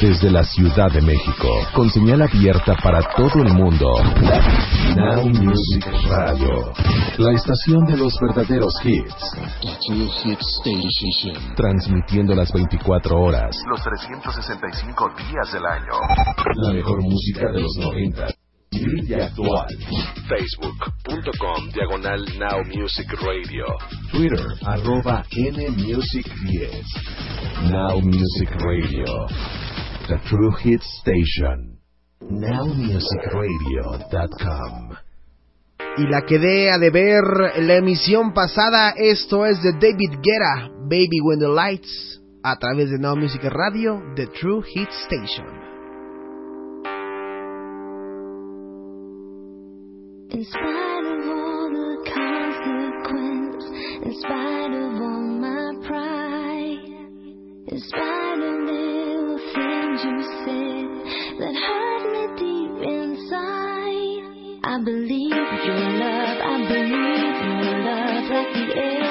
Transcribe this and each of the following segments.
Desde la Ciudad de México, con señal abierta para todo el mundo. Now Music Radio, la estación de los verdaderos hits. Transmitiendo las 24 horas, los 365 días del año. La mejor música de los 90 actual. Facebook.com Diagonal Now Music Radio. Twitter, arroba NMusic10. Now Music Radio. The True Hit Station. NowMusicRadio.com. Y la quedé a deber la emisión pasada. Esto es de David Guerra, Baby When the Lights, a través de Now Music Radio, The True Hit Station. In spite of all the consequence, in spite of all my pride, in spite of little things you said that hurt me deep inside, I believe your love, I believe your love like the air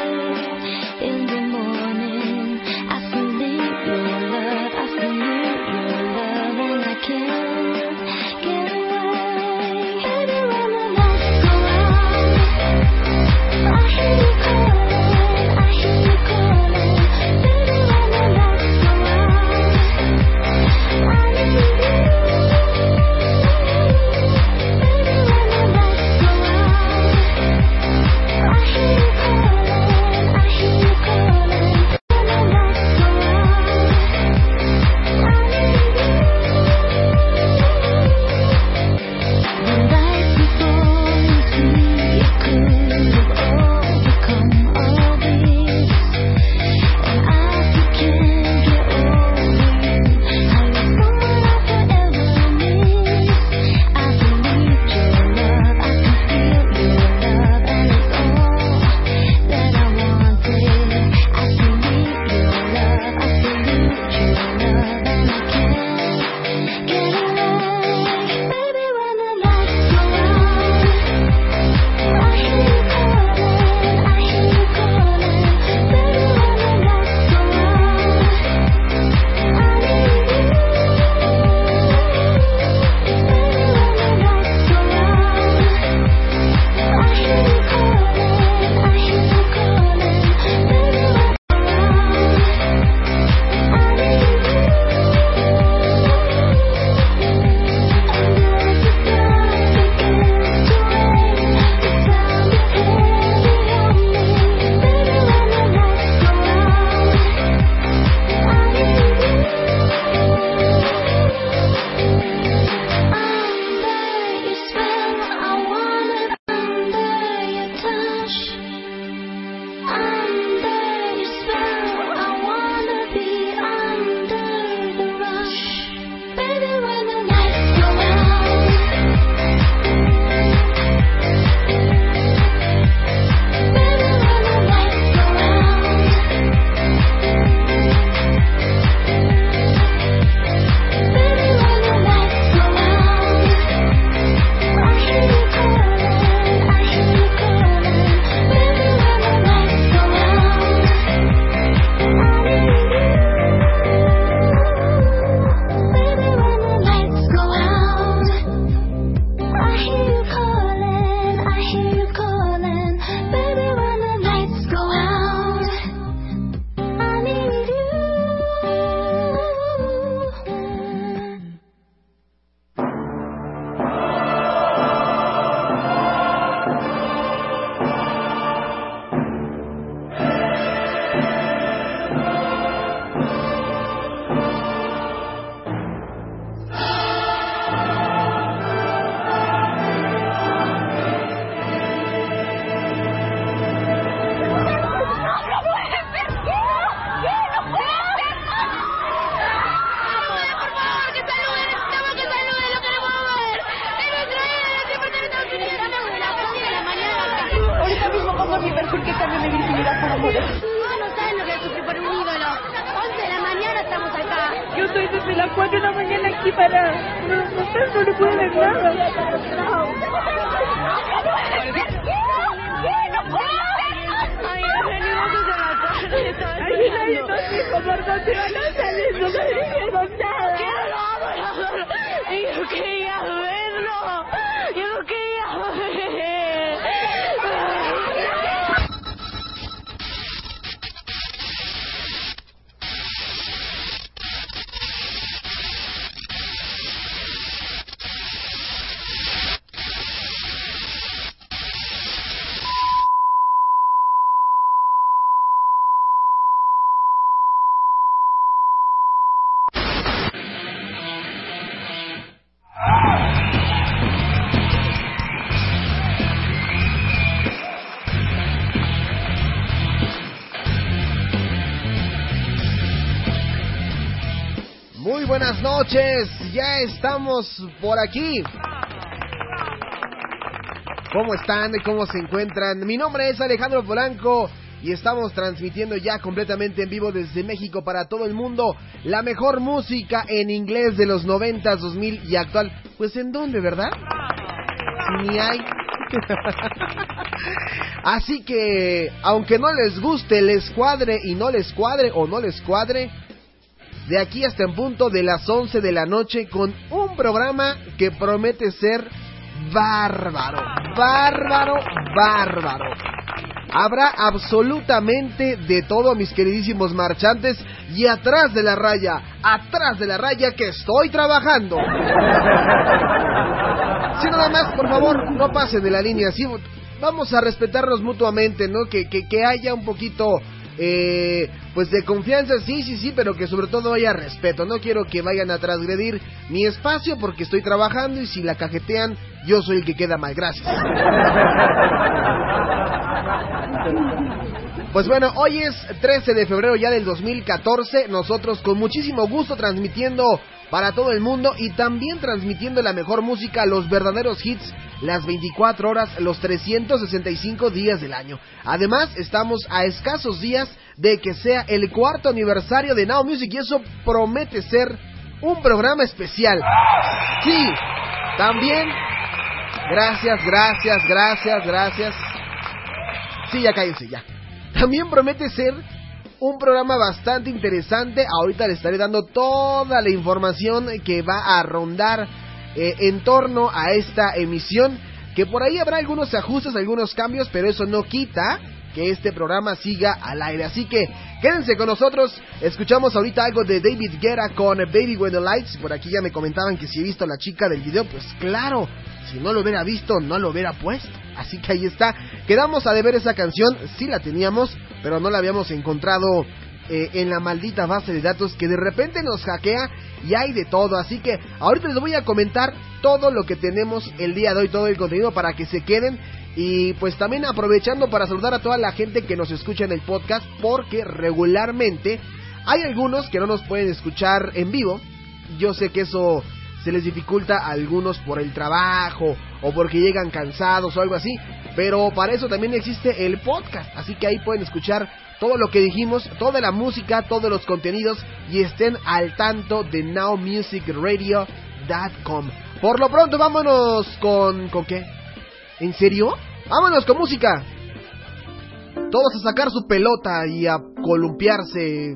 noches, ya estamos por aquí. ¿Cómo están? ¿Cómo se encuentran? Mi nombre es Alejandro Polanco y estamos transmitiendo ya completamente en vivo desde México para todo el mundo la mejor música en inglés de los 90, 2000 y actual. Pues en dónde, ¿verdad? Ni hay. Así que, aunque no les guste, les cuadre y no les cuadre o no les cuadre, de aquí hasta en punto de las 11 de la noche con un programa que promete ser bárbaro, bárbaro, bárbaro. Habrá absolutamente de todo, mis queridísimos marchantes, y atrás de la raya, atrás de la raya que estoy trabajando. Si nada más, por favor, no pasen de la línea, sí, vamos a respetarnos mutuamente, ¿no? Que, que, que haya un poquito eh, pues de confianza, sí, sí, sí, pero que sobre todo haya respeto. No quiero que vayan a transgredir mi espacio porque estoy trabajando y si la cajetean, yo soy el que queda mal. Gracias. Pues bueno, hoy es 13 de febrero ya del 2014, nosotros con muchísimo gusto transmitiendo para todo el mundo y también transmitiendo la mejor música, los verdaderos hits, las 24 horas, los 365 días del año. Además, estamos a escasos días de que sea el cuarto aniversario de Now Music y eso promete ser un programa especial. Sí, también. Gracias, gracias, gracias, gracias. Sí, ya cállense, ya. También promete ser un programa bastante interesante. Ahorita le estaré dando toda la información que va a rondar eh, en torno a esta emisión. Que por ahí habrá algunos ajustes, algunos cambios, pero eso no quita que este programa siga al aire. Así que quédense con nosotros. Escuchamos ahorita algo de David Guerra con Baby When the Lights. Por aquí ya me comentaban que si he visto la chica del video, pues claro. Si no lo hubiera visto, no lo hubiera puesto. Así que ahí está. Quedamos a deber esa canción. Sí la teníamos, pero no la habíamos encontrado eh, en la maldita base de datos que de repente nos hackea y hay de todo. Así que ahorita les voy a comentar todo lo que tenemos el día de hoy, todo el contenido para que se queden. Y pues también aprovechando para saludar a toda la gente que nos escucha en el podcast, porque regularmente hay algunos que no nos pueden escuchar en vivo. Yo sé que eso se les dificulta a algunos por el trabajo o porque llegan cansados o algo así, pero para eso también existe el podcast, así que ahí pueden escuchar todo lo que dijimos, toda la música, todos los contenidos y estén al tanto de nowmusicradio.com. Por lo pronto vámonos con ¿con qué? ¿En serio? Vámonos con música. Todos a sacar su pelota y a columpiarse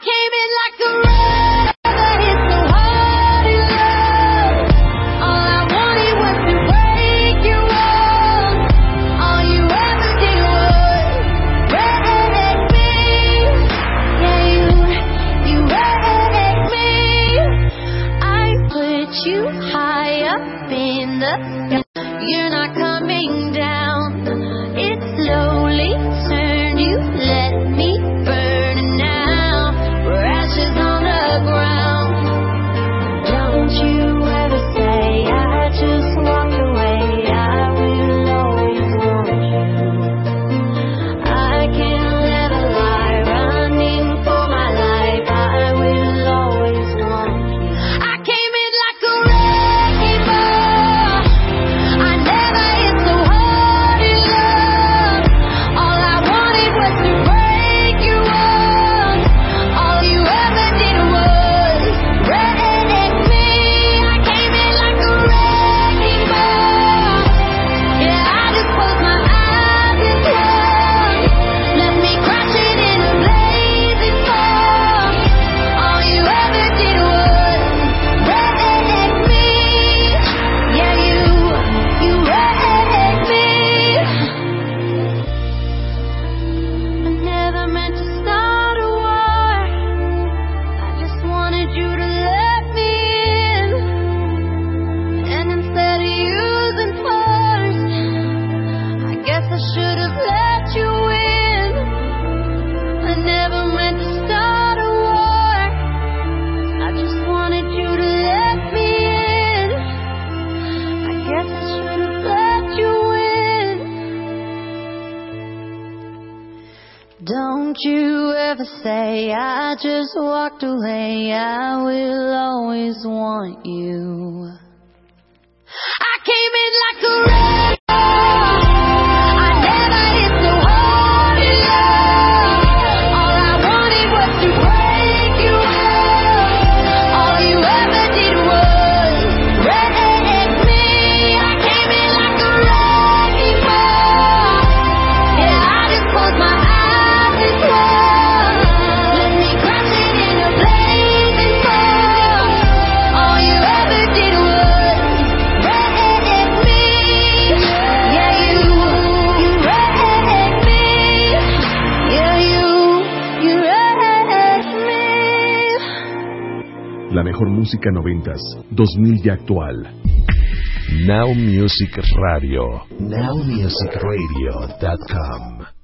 came in like a river, walked away, I will always want you. I came in like a wreck. mejor música noventas, 2000 y actual. Now Music Radio. NowMusicRadio.com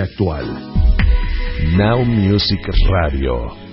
actual. Now Music Radio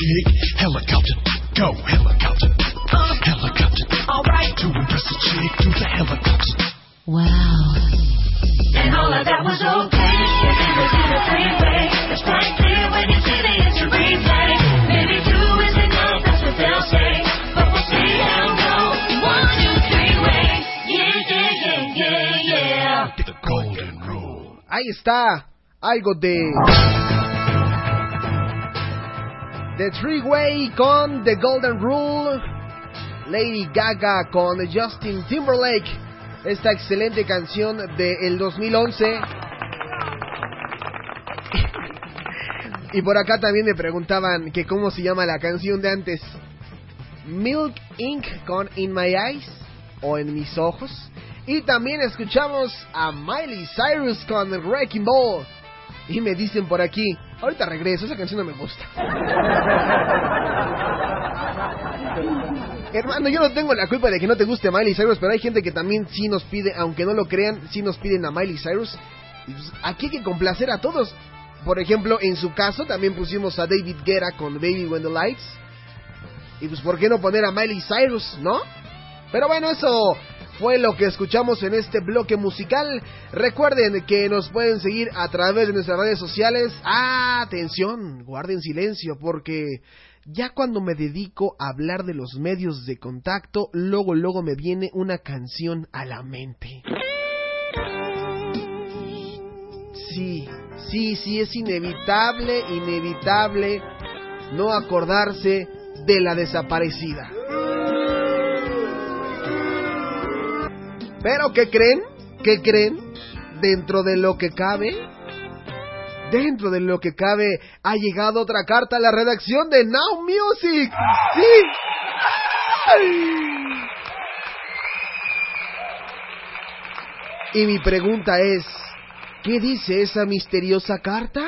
impress chick. Helicopter, go helicopter, Uh, helicopter. all right, To impress a chick, do the helicopter. and all of that was okay. If it was in a three-way, it's quite clear when you see the instant replay. Maybe two is enough, that's what they'll say. But we'll see how it goes. One, two, three-way. Yeah, yeah, yeah, yeah, yeah. The golden rule. Ahí está algo de The Three Way con The Golden Rule, Lady Gaga con Justin Timberlake, esta excelente canción del 2011. Y por acá también me preguntaban que cómo se llama la canción de antes. Milk Inc. con In My Eyes o En Mis Ojos. Y también escuchamos a Miley Cyrus con Wrecking Ball. Y me dicen por aquí, ahorita regreso, esa canción no me gusta. Hermano, yo no tengo la culpa de que no te guste Miley Cyrus, pero hay gente que también sí nos pide, aunque no lo crean, sí nos piden a Miley Cyrus. Y pues, aquí hay que complacer a todos. Por ejemplo, en su caso también pusimos a David Guerra con Baby When the Lights. Y pues, ¿por qué no poner a Miley Cyrus, no? Pero bueno, eso fue lo que escuchamos en este bloque musical. Recuerden que nos pueden seguir a través de nuestras redes sociales. Ah, atención, guarden silencio porque ya cuando me dedico a hablar de los medios de contacto, luego luego me viene una canción a la mente. Sí, sí, sí, es inevitable, inevitable no acordarse de la desaparecida. Pero ¿qué creen? ¿Qué creen? Dentro de lo que cabe, dentro de lo que cabe, ha llegado otra carta a la redacción de Now Music. Sí. Y mi pregunta es, ¿qué dice esa misteriosa carta?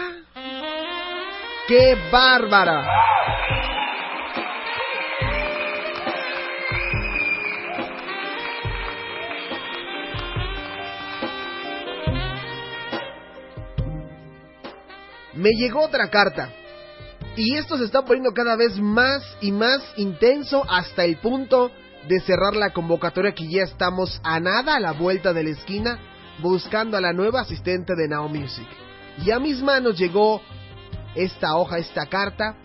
¡Qué bárbara! Me llegó otra carta. Y esto se está poniendo cada vez más y más intenso hasta el punto de cerrar la convocatoria que ya estamos a nada a la vuelta de la esquina buscando a la nueva asistente de Now Music. Y a mis manos llegó esta hoja, esta carta,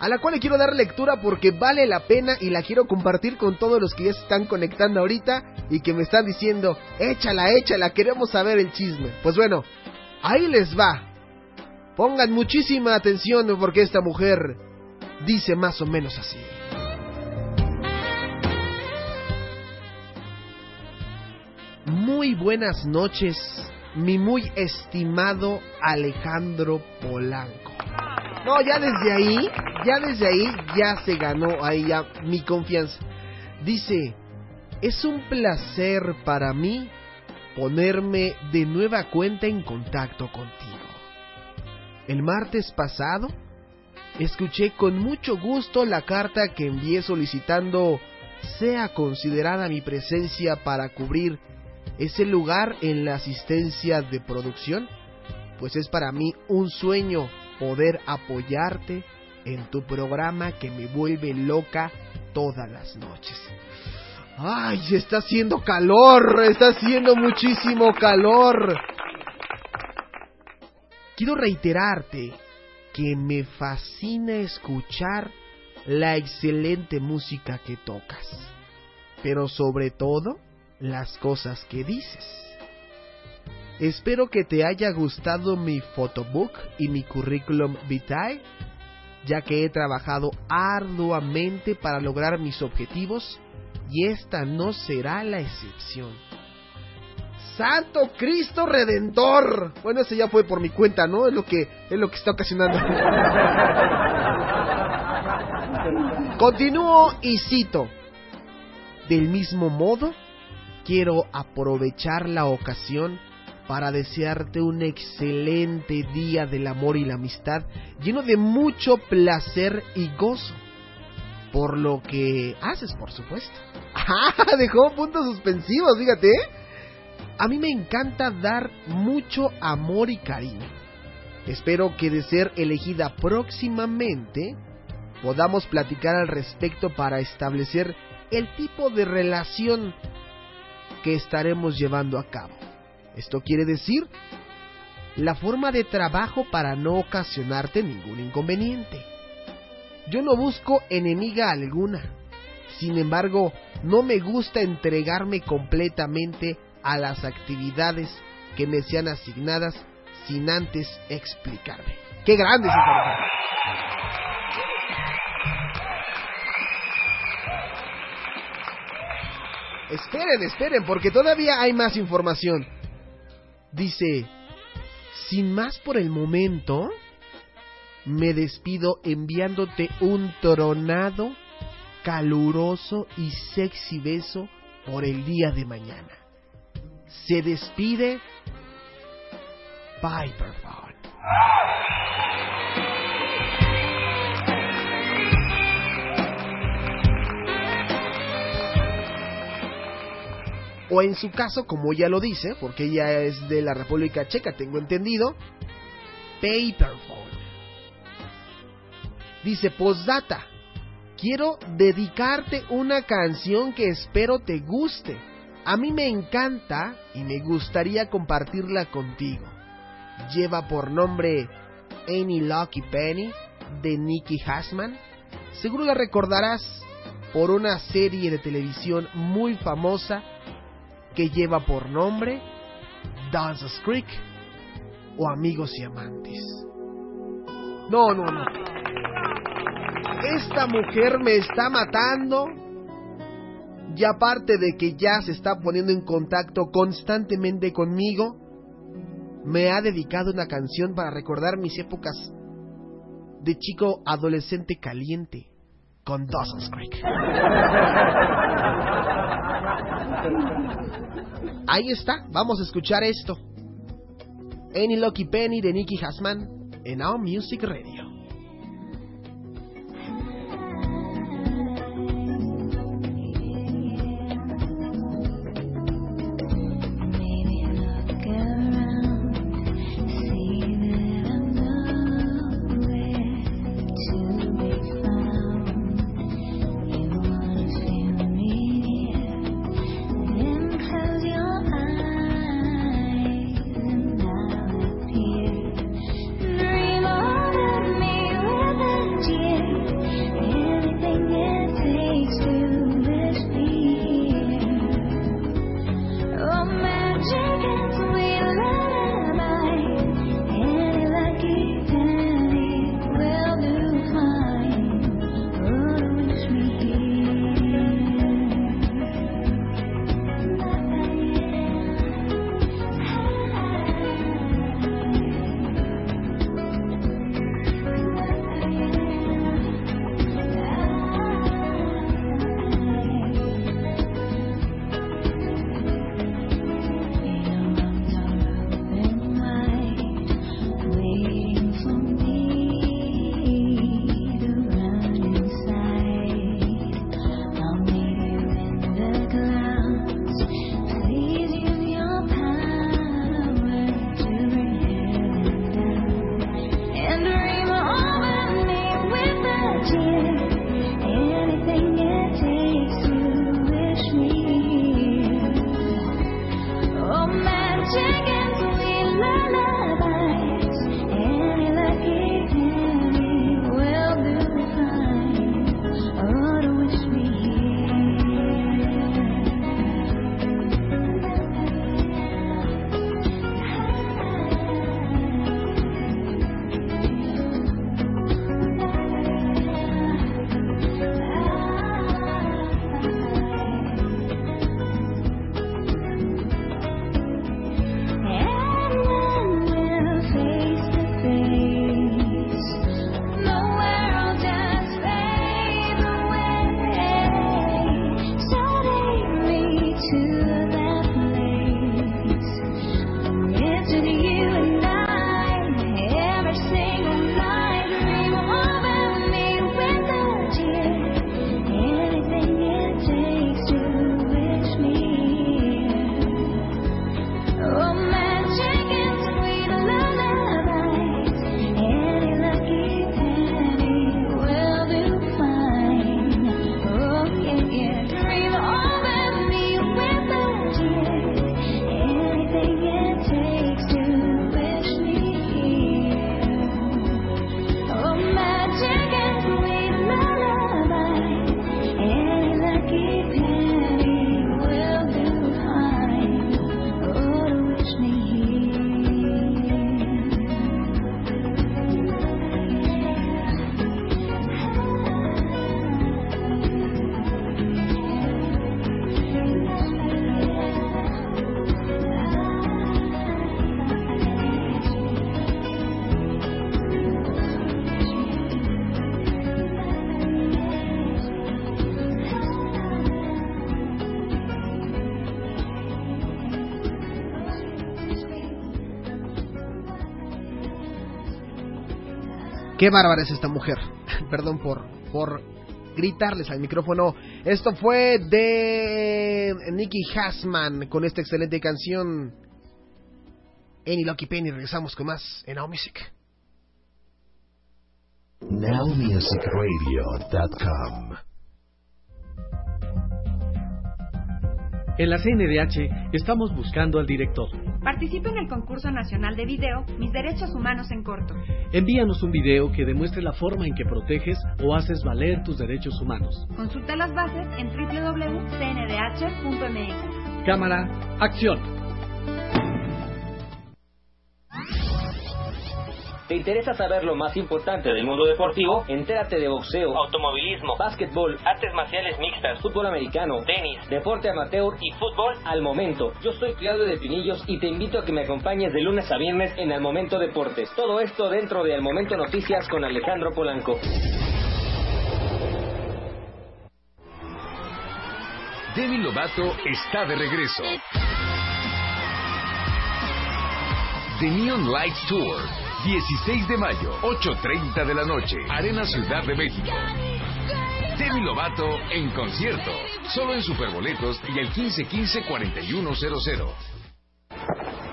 a la cual le quiero dar lectura porque vale la pena y la quiero compartir con todos los que ya se están conectando ahorita y que me están diciendo, échala, échala, queremos saber el chisme. Pues bueno, ahí les va. Pongan muchísima atención porque esta mujer dice más o menos así. Muy buenas noches, mi muy estimado Alejandro Polanco. No, ya desde ahí, ya desde ahí ya se ganó ahí ya mi confianza. Dice, es un placer para mí ponerme de nueva cuenta en contacto contigo. El martes pasado escuché con mucho gusto la carta que envié solicitando sea considerada mi presencia para cubrir ese lugar en la asistencia de producción, pues es para mí un sueño poder apoyarte en tu programa que me vuelve loca todas las noches. Ay, está haciendo calor, está haciendo muchísimo calor. Quiero reiterarte que me fascina escuchar la excelente música que tocas, pero sobre todo las cosas que dices. Espero que te haya gustado mi photobook y mi curriculum vitae, ya que he trabajado arduamente para lograr mis objetivos y esta no será la excepción. Santo Cristo Redentor. Bueno, ese ya fue por mi cuenta, ¿no? Es lo que es lo que está ocasionando. Continúo y cito. Del mismo modo, quiero aprovechar la ocasión para desearte un excelente día del amor y la amistad, lleno de mucho placer y gozo. Por lo que haces, por supuesto. Ah, dejó puntos suspensivos, fíjate. A mí me encanta dar mucho amor y cariño. Espero que de ser elegida próximamente podamos platicar al respecto para establecer el tipo de relación que estaremos llevando a cabo. Esto quiere decir la forma de trabajo para no ocasionarte ningún inconveniente. Yo no busco enemiga alguna. Sin embargo, no me gusta entregarme completamente a las actividades que me sean asignadas sin antes explicarme. ¡Qué grande es! Esperen, esperen, porque todavía hay más información. Dice, sin más por el momento, me despido enviándote un tronado, caluroso y sexy beso por el día de mañana. Se despide Piperphone. O en su caso, como ella lo dice, porque ella es de la República Checa, tengo entendido, Paperphone. Dice, postdata, quiero dedicarte una canción que espero te guste. A mí me encanta y me gustaría compartirla contigo. Lleva por nombre Any Lucky Penny de Nicky Hasman. Seguro la recordarás por una serie de televisión muy famosa que lleva por nombre Dawson's Creek o Amigos y Amantes. No, no, no. Esta mujer me está matando. Y aparte de que ya se está poniendo en contacto constantemente conmigo, me ha dedicado una canción para recordar mis épocas de chico adolescente caliente con Dawson's Creek. Ahí está, vamos a escuchar esto. Any Lucky Penny de Nicky Hasman en Now Music Radio. Qué bárbara es esta mujer. Perdón por, por gritarles al micrófono. Esto fue de Nicky Hasman con esta excelente canción. Any Lucky Penny. Regresamos con más en Now Music. NowMusicRadio.com En la CNDH estamos buscando al director. Participe en el concurso nacional de video Mis Derechos Humanos en Corto. Envíanos un video que demuestre la forma en que proteges o haces valer tus derechos humanos. Consulta las bases en www.cndh.mx. Cámara, acción. ¿Te interesa saber lo más importante del mundo deportivo? Entérate de boxeo, automovilismo, básquetbol, artes marciales mixtas, fútbol americano, tenis, deporte amateur y fútbol al momento. Yo soy Claudio de Pinillos y te invito a que me acompañes de lunes a viernes en Al Momento Deportes. Todo esto dentro de Al Momento Noticias con Alejandro Polanco. Demi Lovato está de regreso. The Neon Lights Tour, 16 de mayo, 8.30 de la noche, Arena Ciudad de México. Demi Lovato en concierto, solo en Superboletos y el 1515-4100.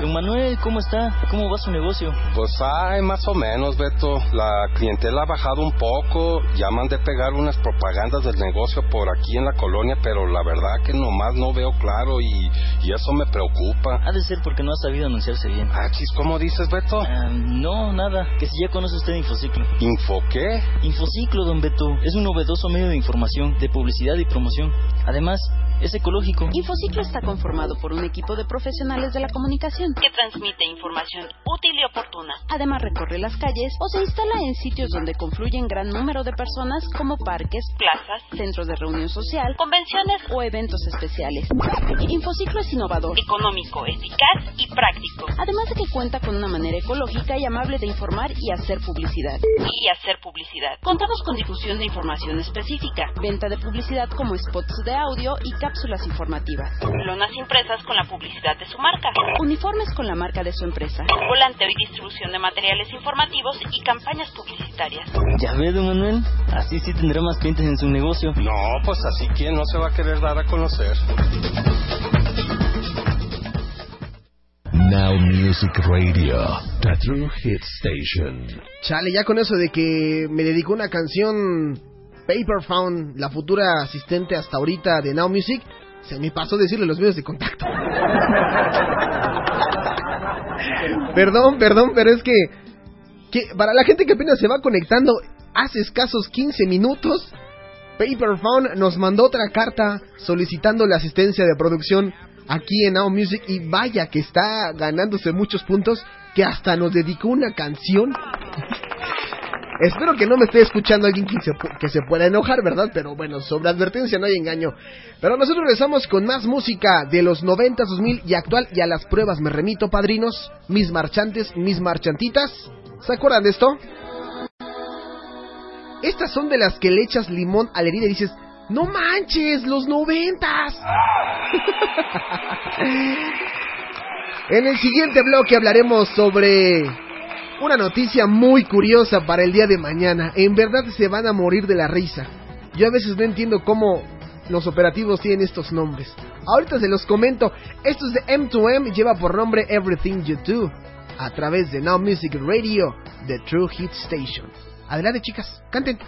Don Manuel, ¿cómo está? ¿Cómo va su negocio? Pues hay más o menos, Beto. La clientela ha bajado un poco. Llaman de pegar unas propagandas del negocio por aquí en la colonia, pero la verdad que nomás no veo claro y, y eso me preocupa. Ha de ser porque no ha sabido anunciarse bien. Ah, chis, ¿cómo dices, Beto? Ah, no, nada. Que si ya conoce usted Infociclo. ¿Info qué? Infociclo, don Beto. Es un novedoso medio de información, de publicidad y promoción. Además, es ecológico. Infociclo está conformado por un equipo de profesionales de la comunicación que transmite información útil y oportuna. Además recorre las calles o se instala en sitios donde confluyen gran número de personas como parques, plazas, centros de reunión social, convenciones o eventos especiales. Infociclo es innovador, económico, eficaz y práctico. Además de que cuenta con una manera ecológica y amable de informar y hacer publicidad. Y hacer publicidad. Contamos con difusión de información específica, venta de publicidad como spots de audio y cápsulas informativas. Lonas impresas con la publicidad de su marca. Uniformes con la marca de su empresa. Volanteo y distribución de materiales informativos y campañas publicitarias. Ya ve, don Manuel. Así sí tendrá más clientes en su negocio. No, pues así que no se va a querer dar a conocer. Now Music Radio, the true hit station. Chale, ya con eso de que me dedicó una canción Paper Found, la futura asistente hasta ahorita de Now Music, se me pasó decirle los medios de contacto. Perdón, perdón, pero es que, que para la gente que apenas se va conectando, hace escasos 15 minutos, Paperphone nos mandó otra carta solicitando la asistencia de producción aquí en Now Music y vaya que está ganándose muchos puntos que hasta nos dedicó una canción. Espero que no me esté escuchando alguien que se, que se pueda enojar, ¿verdad? Pero bueno, sobre advertencia no hay engaño. Pero nosotros regresamos con más música de los 90, 2000 y actual. Y a las pruebas me remito, padrinos, mis marchantes, mis marchantitas. ¿Se acuerdan de esto? Estas son de las que le echas limón a la herida y dices, no manches, los noventas. en el siguiente bloque hablaremos sobre una noticia muy curiosa para el día de mañana. En verdad se van a morir de la risa. Yo a veces no entiendo cómo los operativos tienen estos nombres. Ahorita se los comento. Esto es de M2M, lleva por nombre Everything You Do. A través de Now Music Radio, The True Hit Station. Adelante chicas, canten.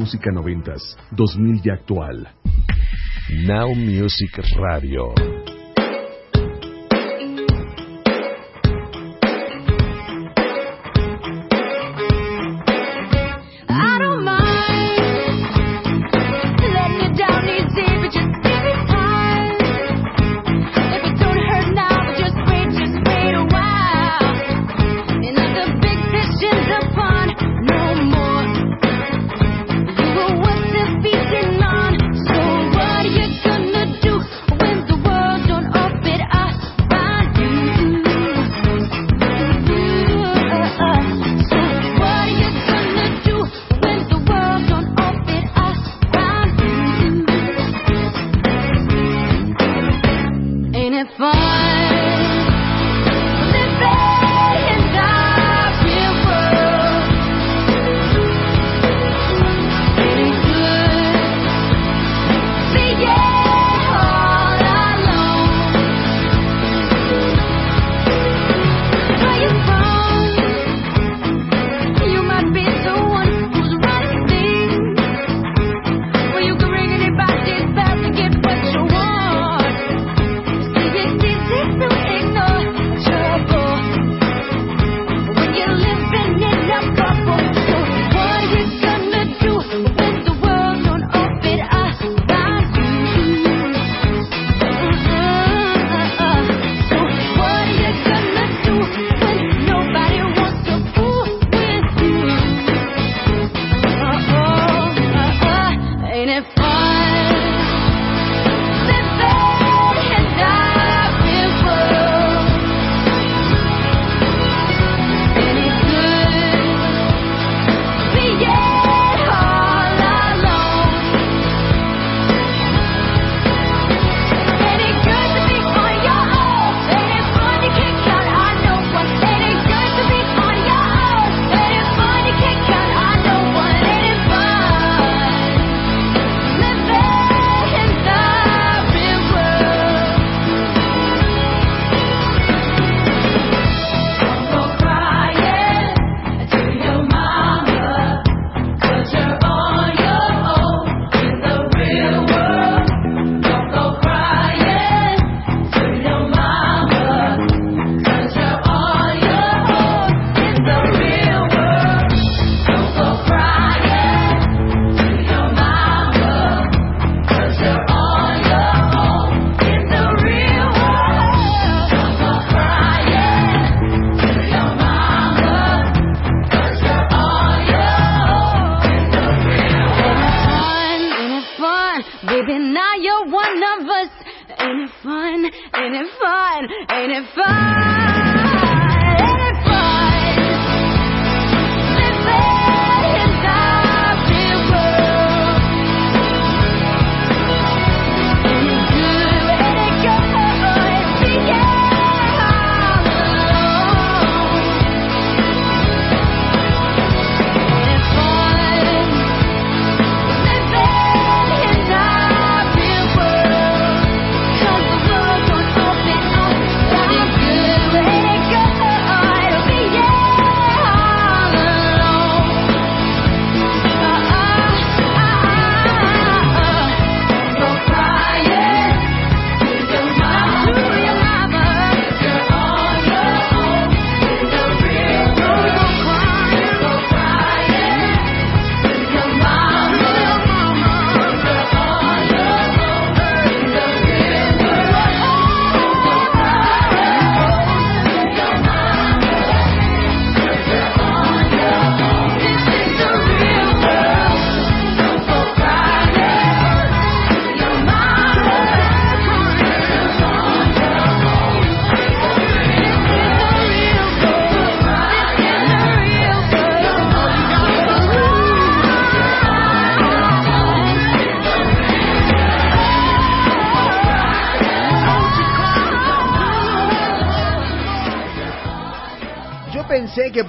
Música noventas, 2000 y actual. Now Music Radio.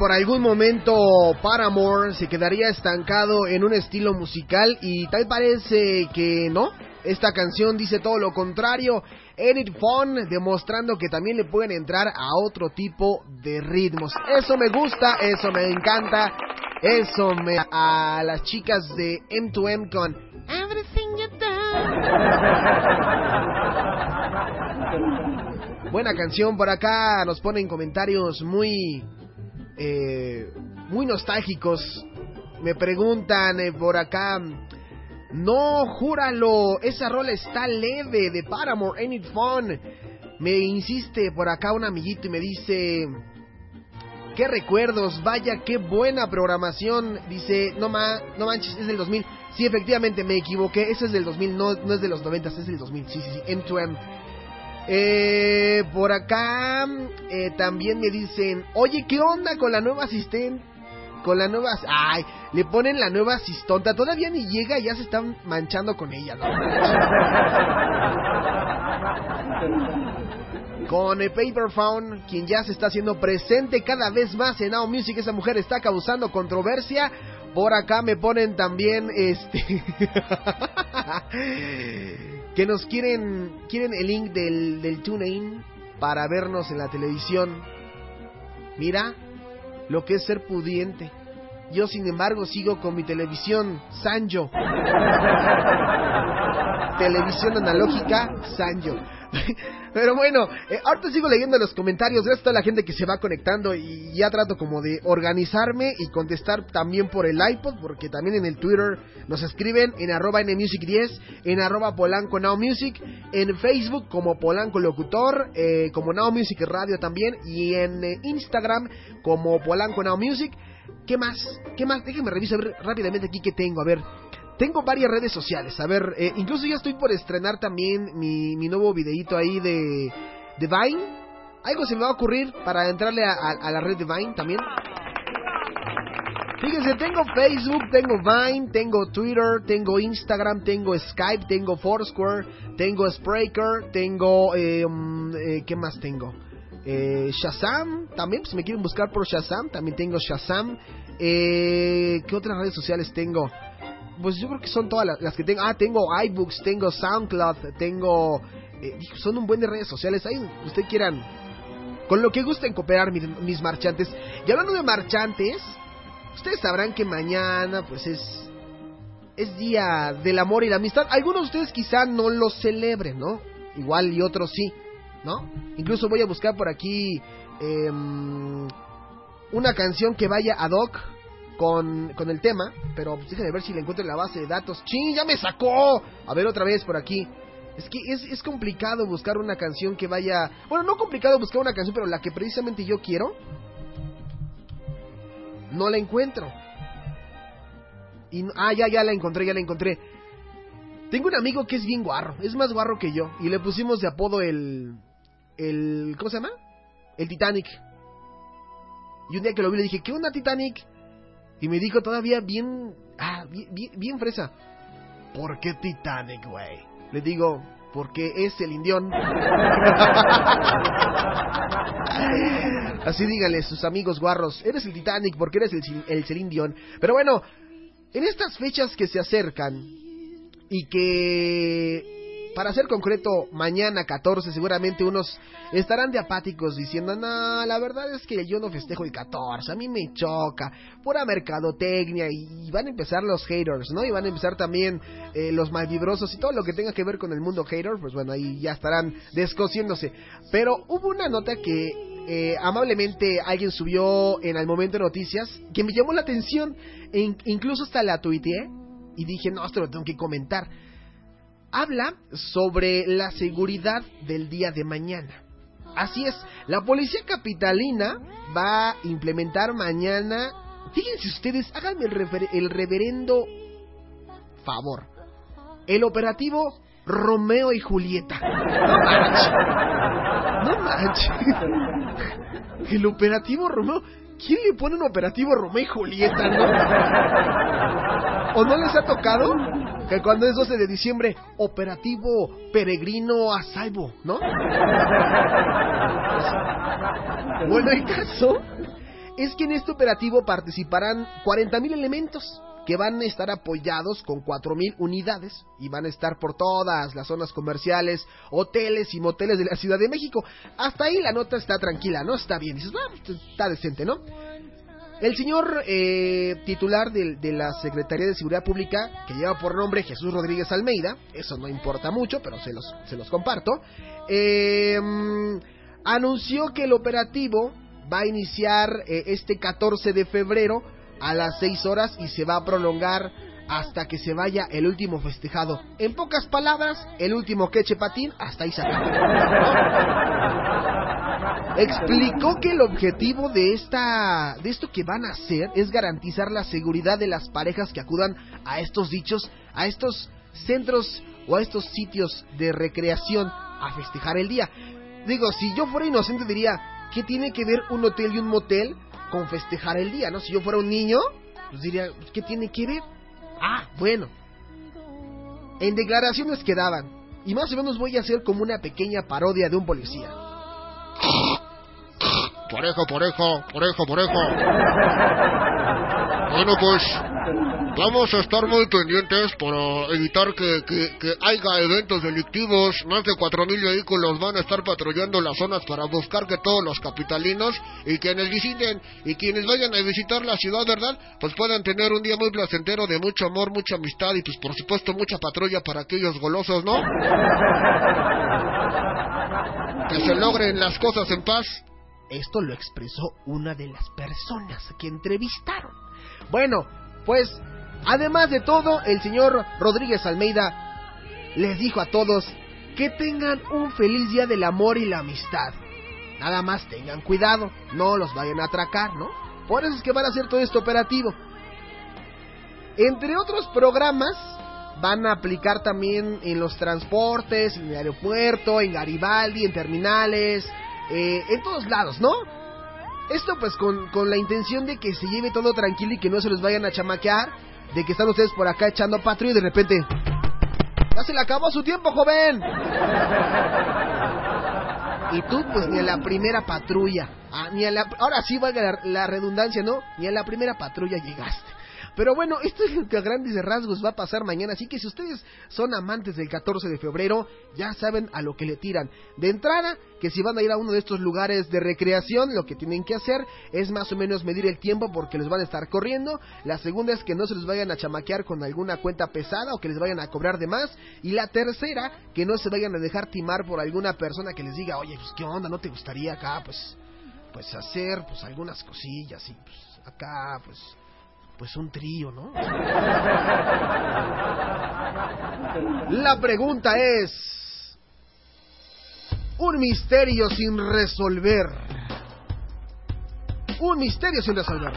Por algún momento Paramore se quedaría estancado en un estilo musical y tal parece que no. Esta canción dice todo lo contrario. Edit Fun demostrando que también le pueden entrar a otro tipo de ritmos. Eso me gusta, eso me encanta. Eso me a las chicas de M2M con Everything You Do. Buena canción por acá, nos ponen comentarios muy eh, muy nostálgicos. Me preguntan eh, por acá, no, júralo, esa rola está leve de Paramore, Ain't It Fun. Me insiste por acá un amiguito y me dice, qué recuerdos, vaya, qué buena programación. Dice, no, ma, no manches, es del 2000. Sí, efectivamente, me equivoqué, ese es del 2000, no, no es de los 90, es del 2000. Sí, sí, sí, M2M. Eh, por acá eh, también me dicen, oye, ¿qué onda con la nueva asistente? Con la nueva... Ay, le ponen la nueva asistonta. Todavía ni llega y ya se están manchando con ella, ¿no? Con el Paper Found, quien ya se está haciendo presente cada vez más en Now Music, esa mujer está causando controversia. Por acá me ponen también este que nos quieren quieren el link del del TuneIn para vernos en la televisión. Mira lo que es ser pudiente. Yo, sin embargo, sigo con mi televisión Sanjo. televisión analógica Sanjo. Pero bueno, eh, ahorita sigo leyendo los comentarios. Gracias a toda la gente que se va conectando y ya trato como de organizarme y contestar también por el iPod, porque también en el Twitter nos escriben en arroba nmusic10, en arroba polanco now music, en Facebook como polanco locutor, eh, como now music radio también, y en eh, Instagram como polanco now music. ¿Qué más? ¿Qué más? Déjenme revisar rápidamente aquí qué tengo. A ver, tengo varias redes sociales. A ver, eh, incluso ya estoy por estrenar también mi, mi nuevo videíto ahí de, Vine. Algo se me va a ocurrir para entrarle a, la red de Vine también. Fíjense, tengo Facebook, tengo Vine, tengo Twitter, tengo Instagram, tengo Skype, tengo Foursquare, tengo Spreaker, tengo... eh, mm, eh, ¿Qué más tengo? Eh, Shazam, también, pues me quieren buscar por Shazam, también tengo Shazam. Eh, ¿Qué otras redes sociales tengo? Pues yo creo que son todas las, que tengo. Ah, tengo iBooks, tengo SoundCloud, tengo... eh, son un buen de redes sociales. Ahí usted quieran... Con lo que gusten cooperar mis, mis marchantes. Y hablando de marchantes, ustedes sabrán que mañana pues es... Es día del amor y la amistad. Algunos de ustedes quizá no lo celebren, ¿no? Igual y otros sí, ¿no? Incluso voy a buscar por aquí em, una canción que vaya ad hoc con, con el tema, pero pues déjenme ver si le encuentro en la base de datos. ¡Chin! ¡Ya me sacó! A ver otra vez por aquí. Es que es, es complicado buscar una canción que vaya... Bueno, no complicado buscar una canción, pero la que precisamente yo quiero, no la encuentro. Y, ah, ya, ya la encontré, ya la encontré. Tengo un amigo que es bien guarro, es más guarro que yo, y le pusimos de apodo el... el ¿Cómo se llama? El Titanic. Y un día que lo vi le dije, ¿qué onda Titanic? Y me dijo todavía bien... Ah, bien, bien, fresa. ¿Por qué Titanic, güey? Le digo, porque es el indión. Así díganle sus amigos guarros, eres el Titanic porque eres el, el. Pero bueno, en estas fechas que se acercan y que, para ser concreto, mañana 14 seguramente unos estarán de apáticos diciendo, no, la verdad es que yo no festejo el 14, a mí me choca, pura mercadotecnia y van a empezar los haters, ¿no? Y van a empezar también eh, los malvibrosos y todo lo que tenga que ver con el mundo hater, pues bueno, ahí ya estarán descosiéndose. Pero hubo una nota que eh, amablemente alguien subió en el momento de noticias que me llamó la atención e in- incluso hasta la tuiteé y dije, no, esto lo tengo que comentar. Habla sobre la seguridad del día de mañana. Así es, la policía capitalina va a implementar mañana, fíjense ustedes, háganme el, el reverendo favor, el operativo Romeo y Julieta. No manches. No manches. El operativo Romeo. ¿Quién le pone un operativo Romeo y Julieta, no? ¿O no les ha tocado? Que cuando es 12 de diciembre, operativo peregrino a salvo, ¿no? Bueno, el caso es que en este operativo participarán 40.000 elementos que van a estar apoyados con 4.000 unidades y van a estar por todas las zonas comerciales, hoteles y moteles de la Ciudad de México. Hasta ahí la nota está tranquila, ¿no? Está bien. Dices, "Ah, pues, está decente, ¿no? El señor eh, titular de, de la Secretaría de Seguridad Pública, que lleva por nombre Jesús Rodríguez Almeida, eso no importa mucho, pero se los, se los comparto, eh, anunció que el operativo va a iniciar eh, este 14 de febrero a las 6 horas y se va a prolongar hasta que se vaya el último festejado. En pocas palabras, el último queche patín, hasta ahí. Explicó que el objetivo de esta de esto que van a hacer es garantizar la seguridad de las parejas que acudan a estos dichos, a estos centros o a estos sitios de recreación a festejar el día. Digo, si yo fuera inocente diría, ¿qué tiene que ver un hotel y un motel con festejar el día, no? Si yo fuera un niño, pues diría, ¿qué tiene que ver? Ah, bueno. En declaraciones que daban, y más o menos voy a hacer como una pequeña parodia de un policía. Pareja, pareja, pareja, pareja. Bueno, pues vamos a estar muy pendientes para evitar que, que, haya eventos delictivos. Más de 4.000 vehículos van a estar patrullando las zonas para buscar que todos los capitalinos y quienes visiten y quienes vayan a visitar la ciudad, ¿verdad? Pues puedan tener un día muy placentero de mucho amor, mucha amistad y pues por supuesto mucha patrulla para aquellos golosos, ¿no? Que se logren las cosas en paz. Esto lo expresó una de las personas que entrevistaron. Bueno, pues, además de todo, el señor Rodríguez Almeida les dijo a todos que tengan un feliz día del amor y la amistad. Nada más tengan cuidado, no los vayan a atracar, ¿no? Por eso es que van a hacer todo este operativo. Entre otros programas, van a aplicar también en los transportes, en el aeropuerto, en Garibaldi, en terminales, eh, en todos lados, ¿no? Esto pues con, con la intención de que se lleve todo tranquilo y que no se los vayan a chamaquear, de que están ustedes por acá echando patrulla y de repente... ¡Ya se le acabó su tiempo, joven! Y tú, pues ni a la primera patrulla, ah, ni a la, ahora sí valga la, la redundancia, ¿no? Ni a la primera patrulla llegaste. Pero bueno, esto es lo que a grandes rasgos va a pasar mañana, así que si ustedes son amantes del 14 de febrero, ya saben a lo que le tiran. De entrada, que si van a ir a uno de estos lugares de recreación, lo que tienen que hacer es más o menos medir el tiempo porque les van a estar corriendo. La segunda es que no se les vayan a chamaquear con alguna cuenta pesada o que les vayan a cobrar de más. Y la tercera, que no se vayan a dejar timar por alguna persona que les diga, oye, pues qué onda, ¿no te gustaría acá, pues, pues hacer, pues algunas cosillas y pues acá, pues pues un trío, ¿no? La pregunta es... Un misterio sin resolver. Un misterio sin resolver.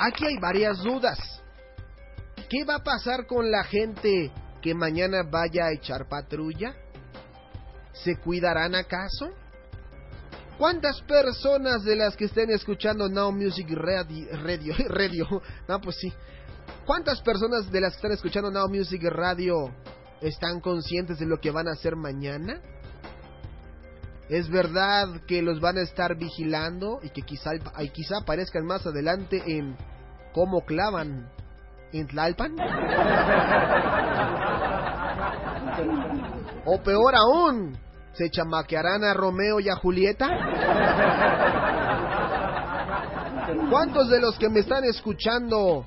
Aquí hay varias dudas. ¿Qué va a pasar con la gente que mañana vaya a echar patrulla? ¿Se cuidarán acaso? ¿Cuántas personas de las que estén escuchando Now Music Radio, Radio, Radio, no pues sí, cuántas personas de las que están escuchando Now Music Radio están conscientes de lo que van a hacer mañana? ¿Es verdad que los van a estar vigilando y que quizá, y quizá aparezcan más adelante en cómo clavan en Tlalpan? O peor aún, ¿se chamaquearán a Romeo y a Julieta? ¿Cuántos de los que me están escuchando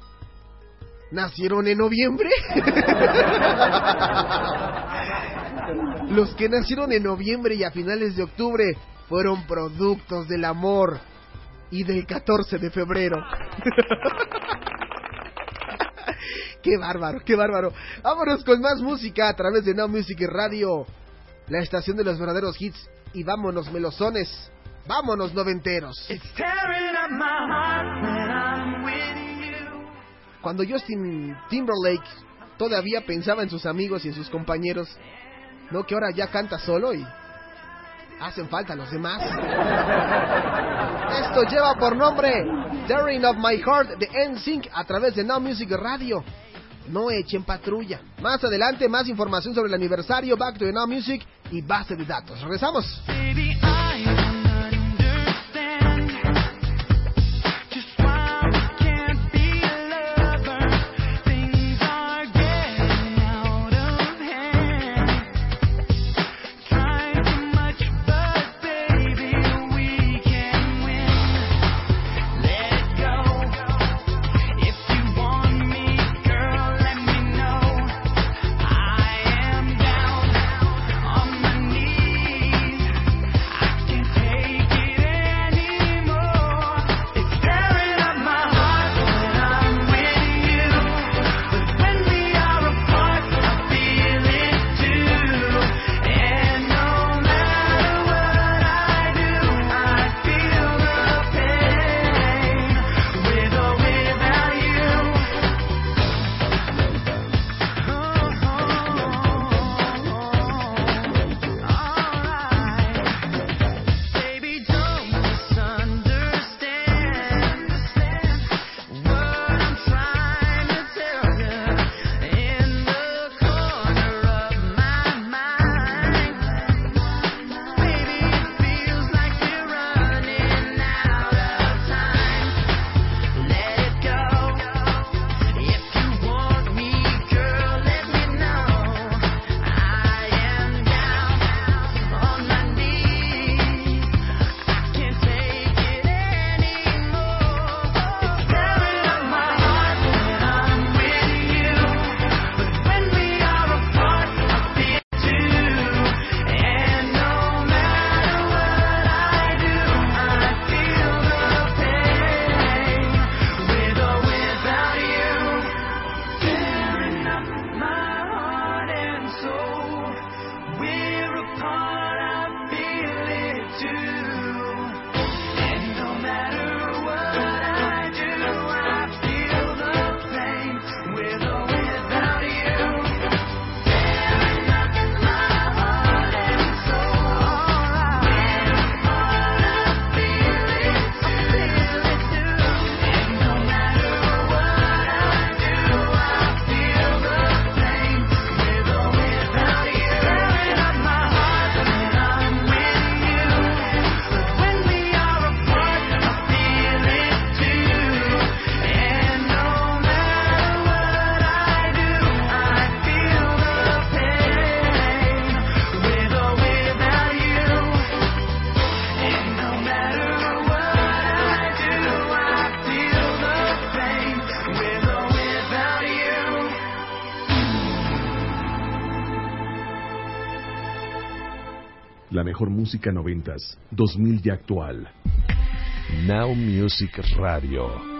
nacieron en noviembre? Los que nacieron en noviembre y a finales de octubre fueron productos del amor y del 14 de febrero. qué bárbaro, qué bárbaro. Vámonos con más música a través de Now Music Radio, la estación de los verdaderos hits. Y vámonos, melosones. Vámonos, noventeros. Cuando Justin Timberlake todavía pensaba en sus amigos y en sus compañeros, no que ahora ya canta solo y hacen falta los demás. Esto lleva por nombre Daring of My Heart de NSYNC a través de Now Music Radio. No echen patrulla. Más adelante, más información sobre el aniversario Back to the Now Music y base de datos. Regresamos. Mejor música noventas, 2000 y actual. Now Music Radio.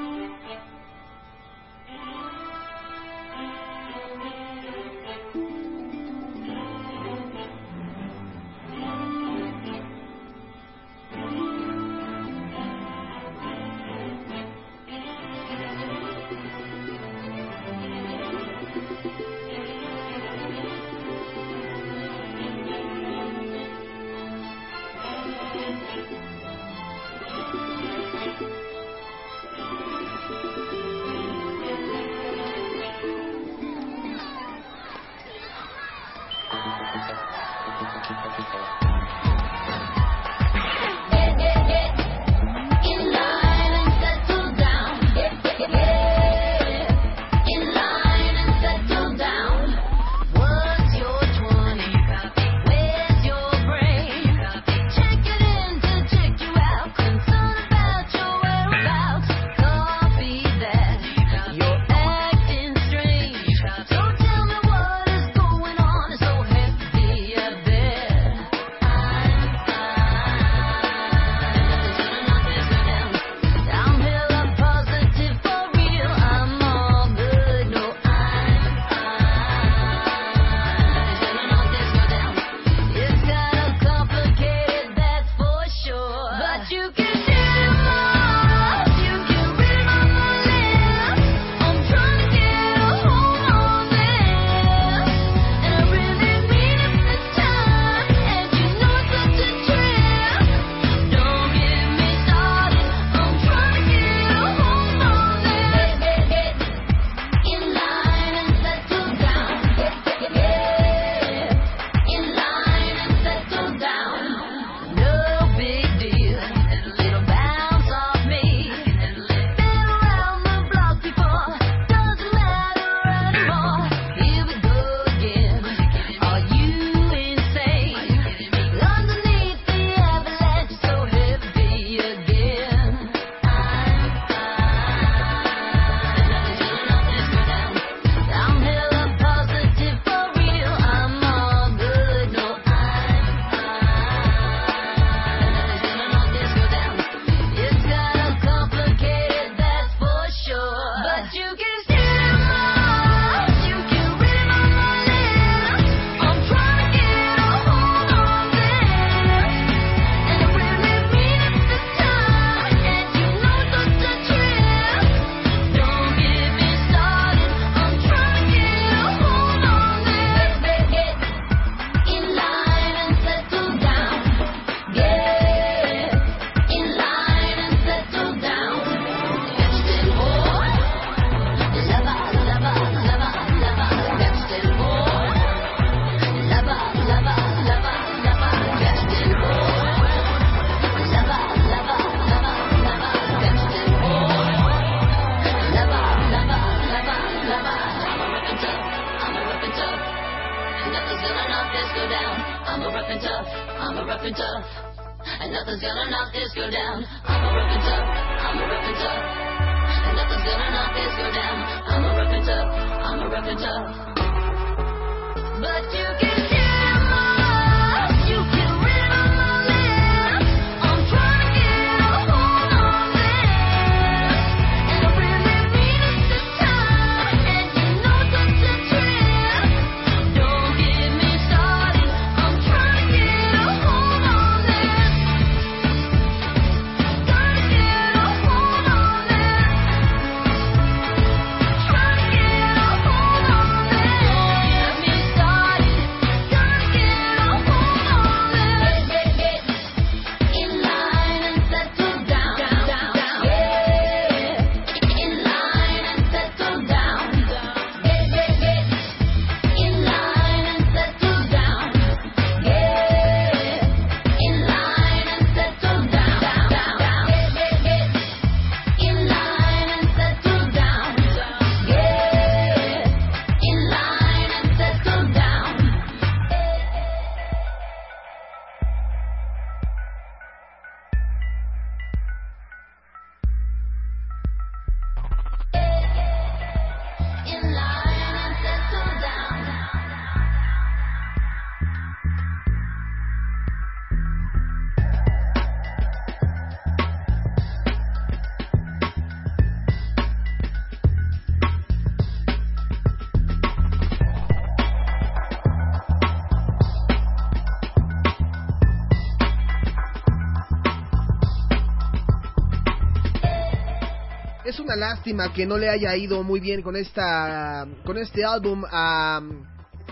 Una lástima que no le haya ido muy bien con esta con este álbum a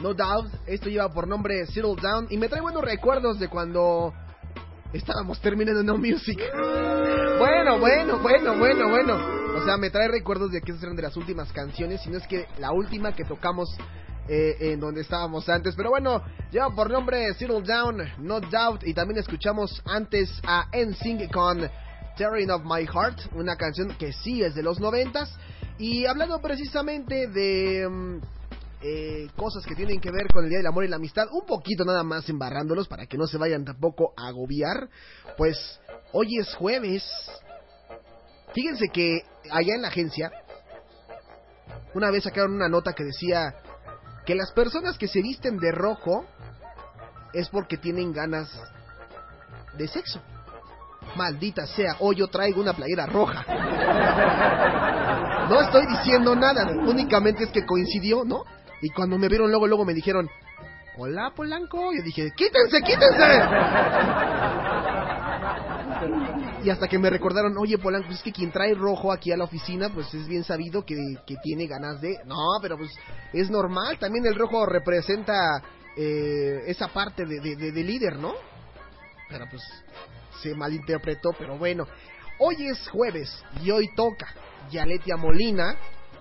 No Doubt. Esto lleva por nombre Settle Down y me trae buenos recuerdos de cuando estábamos terminando No Music. Bueno, bueno, bueno, bueno, bueno. O sea, me trae recuerdos de que esas eran de las últimas canciones, si no es que la última que tocamos eh, en donde estábamos antes. Pero bueno, lleva por nombre Settle Down, No Doubt. Y también escuchamos antes a NSYNC con Tearing of My Heart, una canción que sí es de los noventas. Y hablando precisamente de mm, eh, cosas que tienen que ver con el Día del Amor y la Amistad, un poquito nada más embarrándolos para que no se vayan tampoco a agobiar, pues hoy es jueves. Fíjense que allá en la agencia, una vez sacaron una nota que decía que las personas que se visten de rojo es porque tienen ganas de sexo. Maldita sea, hoy yo traigo una playera roja. No estoy diciendo nada, únicamente es que coincidió, ¿no? Y cuando me vieron luego, luego me dijeron, hola Polanco, yo dije, quítense, quítense. Y hasta que me recordaron, oye Polanco, es que quien trae rojo aquí a la oficina, pues es bien sabido que, que tiene ganas de... No, pero pues es normal, también el rojo representa eh, esa parte de, de- de líder, ¿no? Pero pues se malinterpretó, pero bueno. Hoy es jueves y hoy toca. Yaletia Molina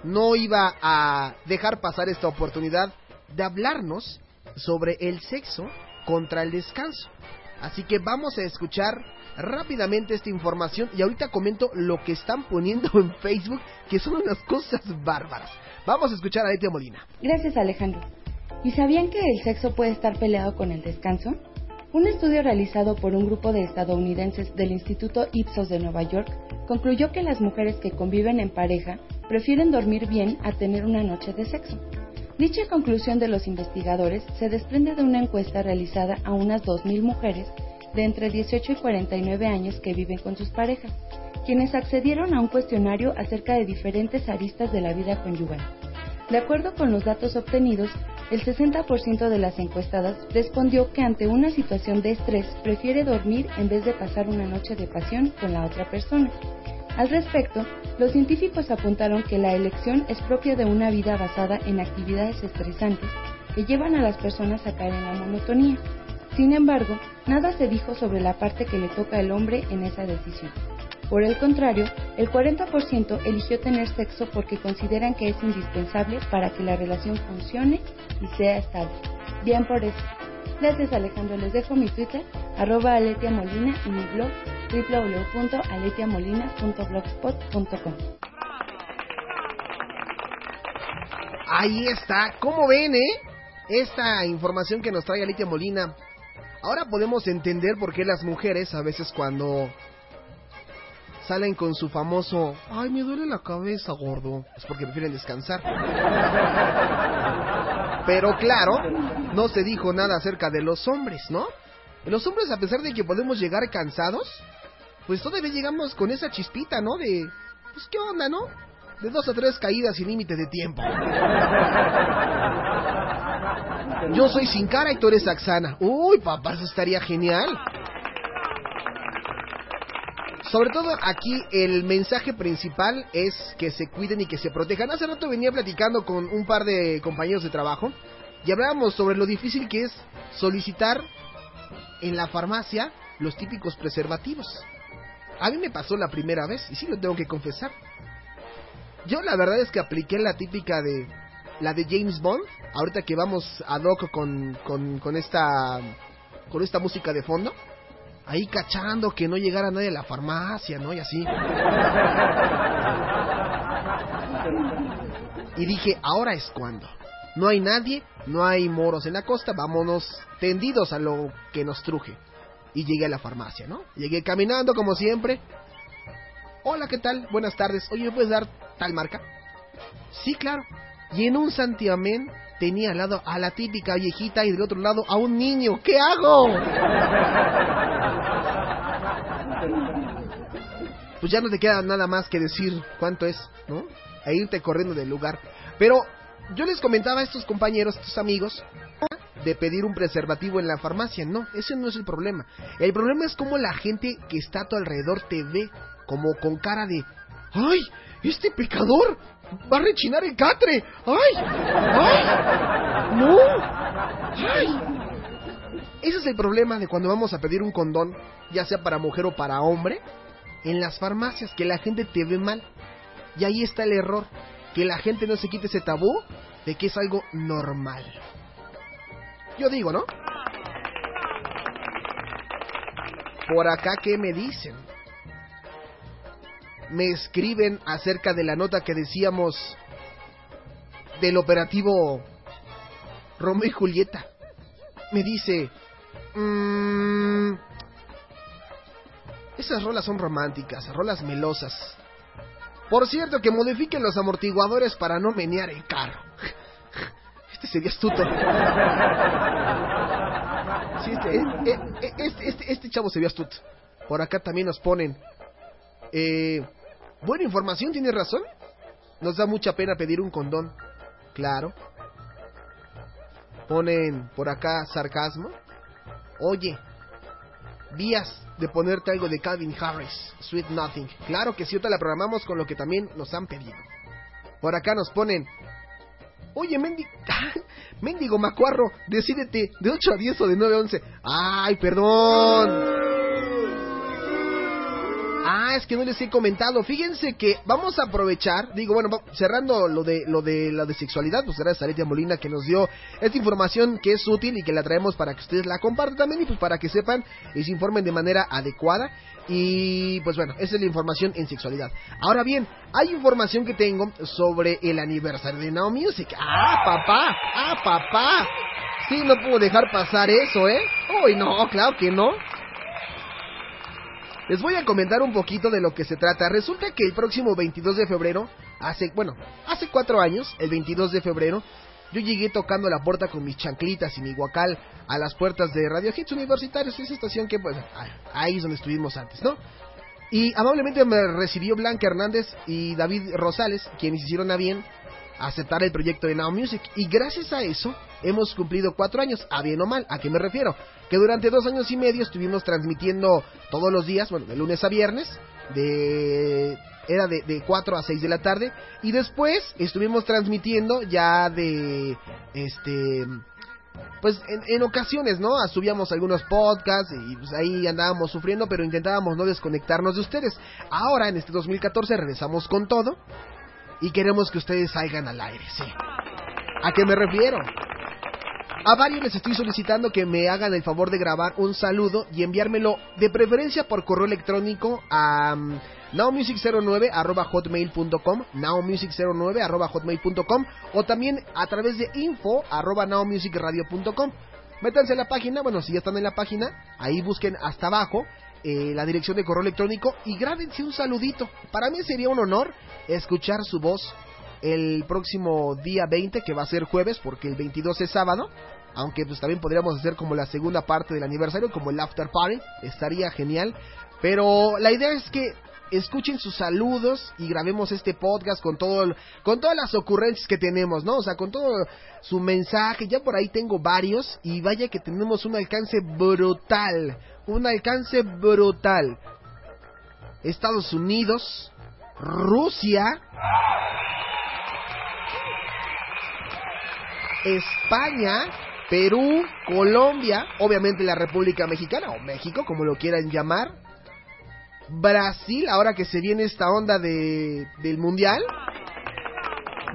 no iba a dejar pasar esta oportunidad de hablarnos sobre el sexo contra el descanso. Así que vamos a escuchar rápidamente esta información y ahorita comento lo que están poniendo en Facebook, que son unas cosas bárbaras. Vamos a escuchar a Yaletia Molina. Gracias Alejandro. ¿Y sabían que el sexo puede estar peleado con el descanso? Un estudio realizado por un grupo de estadounidenses del Instituto Ipsos de Nueva York concluyó que las mujeres que conviven en pareja prefieren dormir bien a tener una noche de sexo. Dicha conclusión de los investigadores se desprende de una encuesta realizada a unas 2.000 mujeres de entre 18 y 49 años que viven con sus parejas, quienes accedieron a un cuestionario acerca de diferentes aristas de la vida conyugal. De acuerdo con los datos obtenidos, el 60% de las encuestadas respondió que ante una situación de estrés prefiere dormir en vez de pasar una noche de pasión con la otra persona. Al respecto, los científicos apuntaron que la elección es propia de una vida basada en actividades estresantes que llevan a las personas a caer en la monotonía. Sin embargo, nada se dijo sobre la parte que le toca al hombre en esa decisión. Por el contrario, el 40% eligió tener sexo porque consideran que es indispensable para que la relación funcione y sea estable. Bien por eso. Gracias Alejandro, les dejo mi Twitter, arroba Aletia Molina y mi blog www.aletiamolina.blogspot.com. Ahí está, ¿cómo ven, eh? esta información que nos trae Alicia Molina, ahora podemos entender por qué las mujeres a veces cuando salen con su famoso, ay, me duele la cabeza, gordo, es porque prefieren descansar. Pero claro, no se dijo nada acerca de los hombres, ¿no? Los hombres, a pesar de que podemos llegar cansados, pues todavía llegamos con esa chispita, ¿no? De, pues, ¿qué onda, no? De dos a tres caídas sin límite de tiempo. Yo soy sin cara y tú eres Saxana. Uy, papá, eso estaría genial. Sobre todo aquí el mensaje principal es que se cuiden y que se protejan. Hace rato venía platicando con un par de compañeros de trabajo y hablábamos sobre lo difícil que es solicitar en la farmacia los típicos preservativos. A mí me pasó la primera vez y sí lo tengo que confesar. Yo la verdad es que apliqué la típica de la de James Bond, ahorita que vamos a con, con, con esta con esta música de fondo, ahí cachando que no llegara nadie a la farmacia, ¿no? Y así. Y dije, ahora es cuando. No hay nadie, no hay moros en la costa, vámonos tendidos a lo que nos truje. Y llegué a la farmacia, ¿no? Llegué caminando como siempre. Hola, ¿qué tal? Buenas tardes. Oye, ¿me puedes dar tal marca? Sí, claro. Y en un santiamén tenía al lado a la típica viejita y del otro lado a un niño. ¿Qué hago? Pues ya no te queda nada más que decir cuánto es, ¿no? E irte corriendo del lugar. Pero yo les comentaba a estos compañeros, a estos amigos, de pedir un preservativo en la farmacia. No, ese no es el problema. El problema es cómo la gente que está a tu alrededor te ve como con cara de, ¡ay! Este pecador va a rechinar el catre. ¡Ay! ¡Ay! ¡No! ¡Ay! Ese es el problema de cuando vamos a pedir un condón, ya sea para mujer o para hombre, en las farmacias, que la gente te ve mal. Y ahí está el error, que la gente no se quite ese tabú de que es algo normal. Yo digo, ¿no? Por acá, ¿qué me dicen? Me escriben acerca de la nota que decíamos del operativo Romeo y Julieta. Me dice, mmm, esas rolas son románticas, rolas melosas. Por cierto, que modifiquen los amortiguadores para no menear el carro. Este sería astuto. Sí, este, eh, eh, este, este, este sería astuto. Por acá también nos ponen. Eh, buena información, tiene razón. Nos da mucha pena pedir un condón. Claro. Ponen por acá sarcasmo. Oye, vías de ponerte algo de Calvin Harris, Sweet Nothing. Claro que sí, ahorita la programamos con lo que también nos han pedido. Por acá nos ponen, oye, mendigo, mendigo macuarro, decídete de 8 a 10 o de 9 a 11. Ay, perdón. Ah, es que no les he comentado. Fíjense que vamos a aprovechar, digo, bueno, cerrando lo de lo de la de sexualidad, pues gracias a Letia Molina que nos dio esta información que es útil y que la traemos para que ustedes la compartan también y pues para que sepan y se informen de manera adecuada. Y pues bueno, esa es la información en sexualidad. Ahora bien, hay información que tengo sobre el aniversario de Now Music. Ah, papá, ah, papá. Sí, no puedo dejar pasar eso, ¿eh? Uy, no, claro que no. Les voy a comentar un poquito de lo que se trata. Resulta que el próximo 22 de febrero, hace, bueno, hace cuatro años, el 22 de febrero, yo llegué tocando la puerta con mis chanclitas y mi guacal a las puertas de Radio Hits Universitarios, esa estación que, pues, ahí es donde estuvimos antes, ¿no? Y amablemente me recibió Blanca Hernández y David Rosales, quienes hicieron a bien aceptar el proyecto de Now Music. Y gracias a eso hemos cumplido cuatro años, a bien o mal. ¿A qué me refiero? Que durante dos años y medio estuvimos transmitiendo todos los días, bueno, de lunes a viernes, de era de, de 4 a 6 de la tarde. Y después estuvimos transmitiendo ya de este pues en, en ocasiones, ¿no? Subíamos algunos podcasts y pues ahí andábamos sufriendo, pero intentábamos no desconectarnos de ustedes. Ahora, en este 2014, regresamos con todo y queremos que ustedes salgan al aire, sí. ¿A qué me refiero? A varios les estoy solicitando que me hagan el favor de grabar un saludo y enviármelo de preferencia por correo electrónico a mm, nowmusic09 arroba hotmail.com, nowmusic09 arroba hotmail.com o también a través de info arroba nowmusicradio.com. Métanse a la página, bueno, si ya están en la página, ahí busquen hasta abajo eh, la dirección de correo electrónico y grábense un saludito. Para mí sería un honor escuchar su voz el próximo día 20, que va a ser jueves, porque el 22 es sábado. Aunque pues también podríamos hacer como la segunda parte del aniversario, como el after party, estaría genial. Pero la idea es que escuchen sus saludos y grabemos este podcast con todo con todas las ocurrencias que tenemos, ¿no? O sea, con todo su mensaje, ya por ahí tengo varios y vaya que tenemos un alcance brutal, un alcance brutal. Estados Unidos, Rusia, España, Perú, Colombia, obviamente la República Mexicana o México, como lo quieran llamar, Brasil, ahora que se viene esta onda de, del mundial.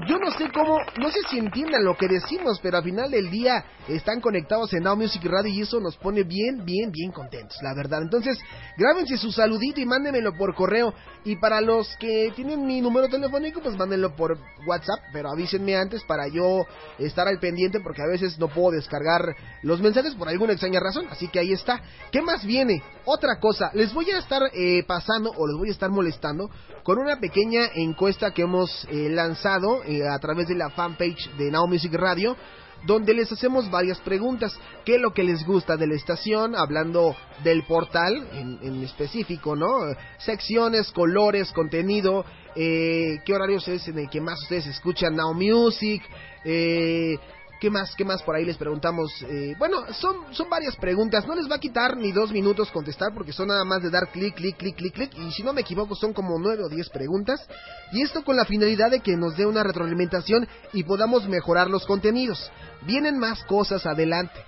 Yo no sé cómo, no sé si entiendan lo que decimos, pero al final del día están conectados en Now Music Radio y eso nos pone bien, bien, bien contentos, la verdad. Entonces, grábense su saludito y mándenmelo por correo. Y para los que tienen mi número telefónico, pues mándenlo por WhatsApp, pero avísenme antes para yo estar al pendiente porque a veces no puedo descargar los mensajes por alguna extraña razón. Así que ahí está. ¿Qué más viene? Otra cosa, les voy a estar eh, pasando o les voy a estar molestando con una pequeña encuesta que hemos eh, lanzado eh, a través de la fanpage de Now Music Radio donde les hacemos varias preguntas. ¿Qué es lo que les gusta de la estación? Hablando del portal en, en específico, ¿no? Secciones, colores, contenido, eh, qué horarios es en el que más ustedes escuchan Now Music, eh, ¿Qué más? ¿Qué más por ahí les preguntamos? Eh, bueno, son, son varias preguntas. No les va a quitar ni dos minutos contestar porque son nada más de dar clic, clic, clic, clic, clic. Y si no me equivoco son como nueve o diez preguntas. Y esto con la finalidad de que nos dé una retroalimentación y podamos mejorar los contenidos. Vienen más cosas adelante.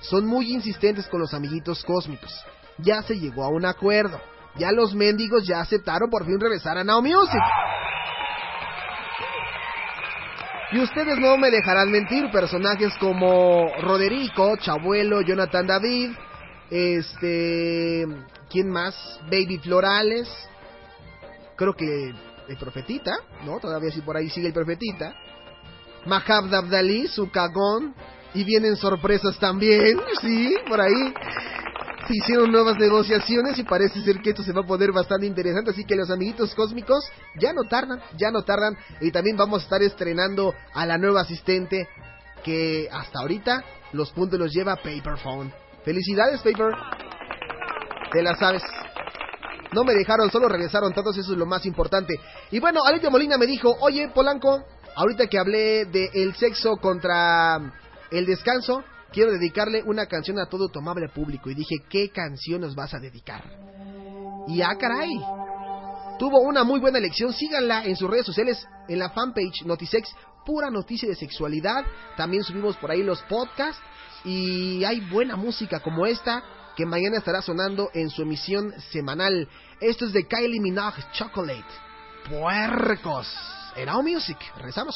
Son muy insistentes con los amiguitos cósmicos. Ya se llegó a un acuerdo. Ya los mendigos ya aceptaron por fin regresar a Now Music. Y ustedes no me dejarán mentir, personajes como Roderico, Chabuelo, Jonathan David, este, ¿quién más? Baby Florales, creo que el Profetita, ¿no? Todavía sí por ahí sigue el Profetita. Mahab Abdali, su cagón, y vienen sorpresas también, sí, por ahí. Se hicieron nuevas negociaciones y parece ser que esto se va a poner bastante interesante. Así que los amiguitos cósmicos ya no tardan, ya no tardan. Y también vamos a estar estrenando a la nueva asistente que hasta ahorita los puntos los lleva Paperphone. Felicidades, Paper. Te la sabes. No me dejaron, solo regresaron todos, eso es lo más importante. Y bueno, Alito Molina me dijo, oye, Polanco, ahorita que hablé de el sexo contra el descanso, quiero dedicarle una canción a todo tu amable público. Y dije, ¿qué canción nos vas a dedicar? Y ah, caray. Tuvo una muy buena elección. Síganla en sus redes sociales, en la fanpage Notisex, pura noticia de sexualidad. También subimos por ahí los podcasts. Y hay buena música como esta, que mañana estará sonando en su emisión semanal. Esto es de Kylie Minogue Chocolate. Puercos. En Music. Rezamos.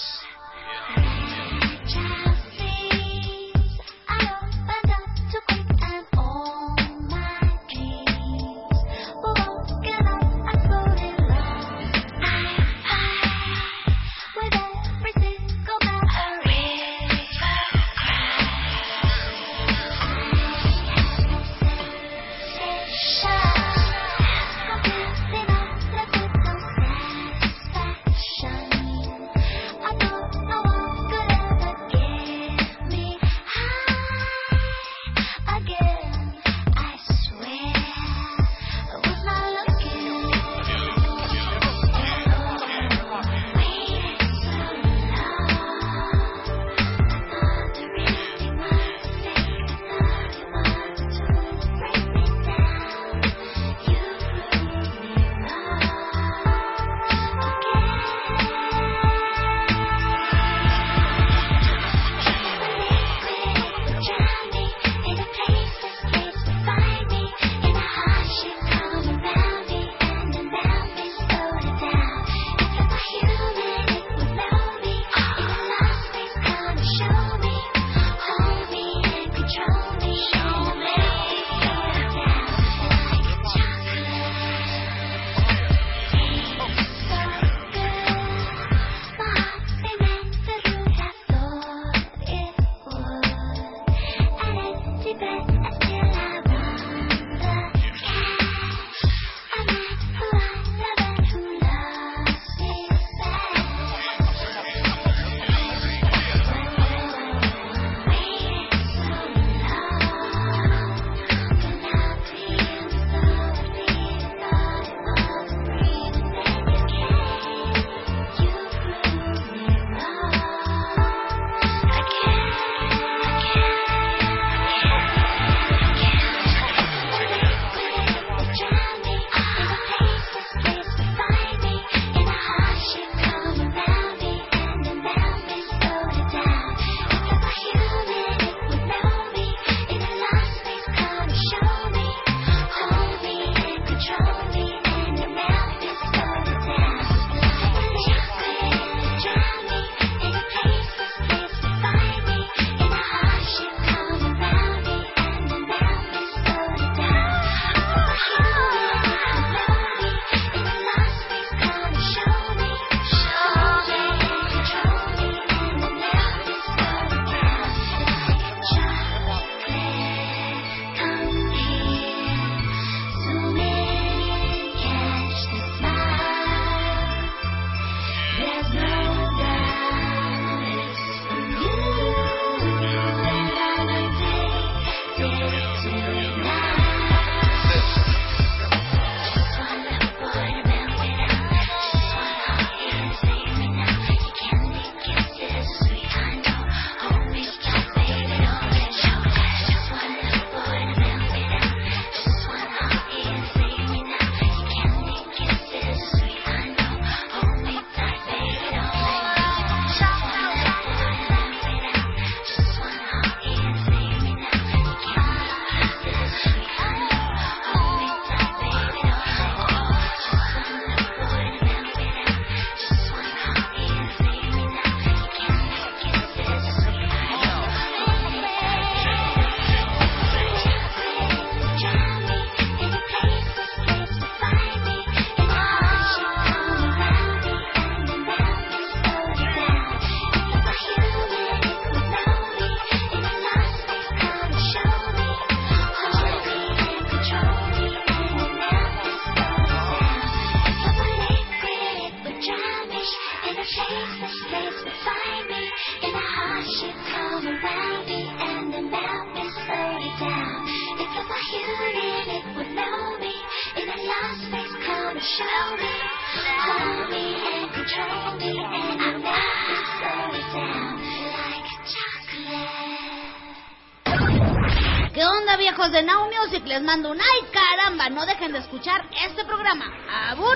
Les mando un ay caramba. No dejen de escuchar este programa. Abur.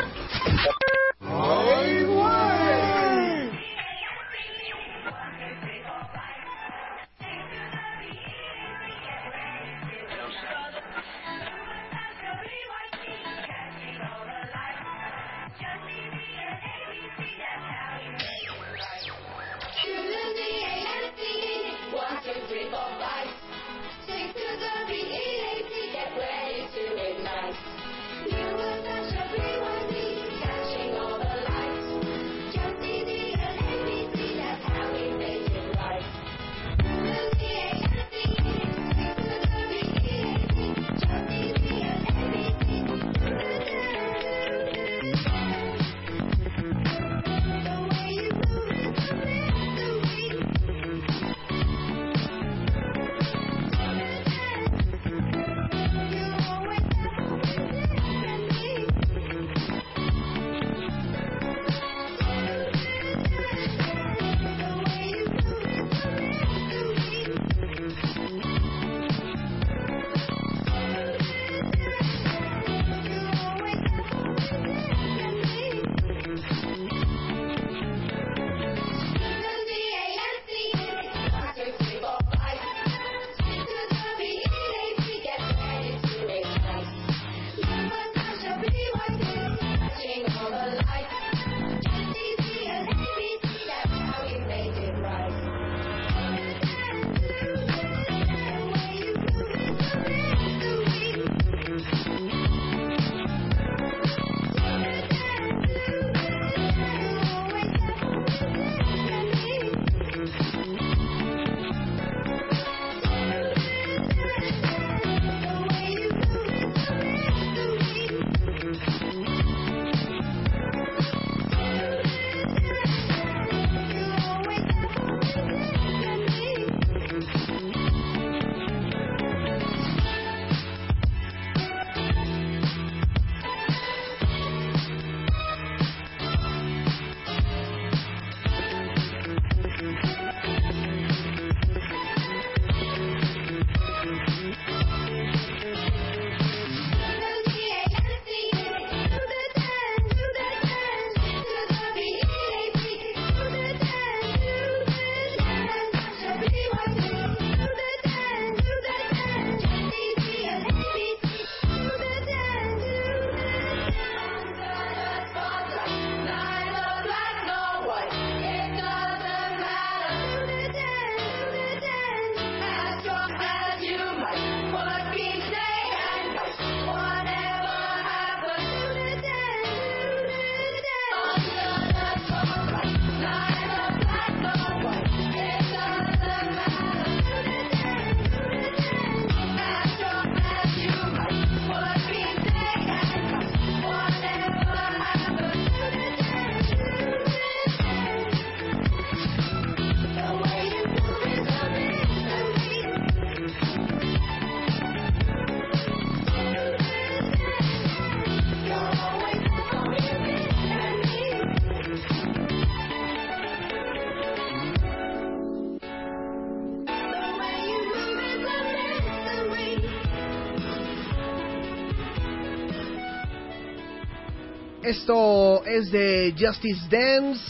Esto es de Justice Dance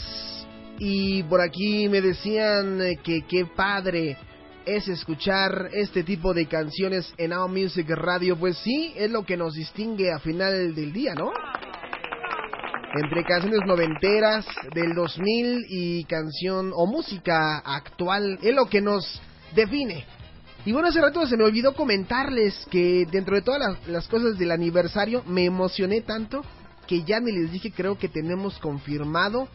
y por aquí me decían eh, que qué padre es escuchar este tipo de canciones en Now Music Radio. Pues sí, es lo que nos distingue a final del día, ¿no? Entre canciones noventeras del 2000 y canción o música actual, es lo que nos define. Y bueno, hace rato se me olvidó comentarles que dentro de todas las, las cosas del aniversario me emocioné tanto que ya ni les dije, creo que tenemos confirmado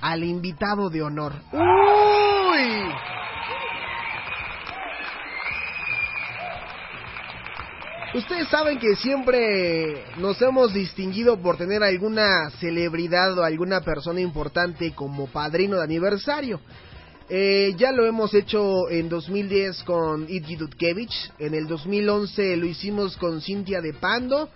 al invitado de honor. ¡Uy! Ustedes saben que siempre nos hemos distinguido por tener alguna celebridad o alguna persona importante como padrino de aniversario. Eh, ya lo hemos hecho en 2010 con Itgi Dudkevich, en el 2011 lo hicimos con Cintia de Pando,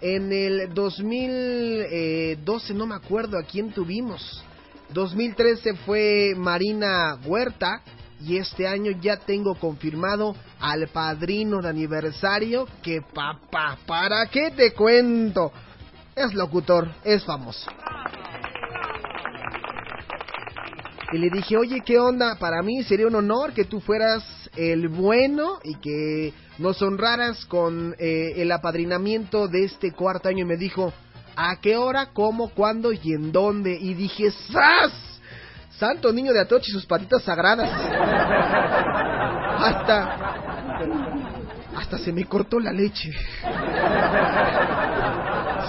en el 2012 no me acuerdo a quién tuvimos. 2013 fue Marina Huerta. y este año ya tengo confirmado al padrino de aniversario que papá, ¿para qué te cuento? Es locutor, es famoso. Y le dije, oye, ¿qué onda? Para mí sería un honor que tú fueras el bueno y que nos honraras con eh, el apadrinamiento de este cuarto año. Y me dijo, ¿a qué hora, cómo, cuándo y en dónde? Y dije, ¡zas! Santo niño de Atoche y sus patitas sagradas. Hasta... Hasta se me cortó la leche.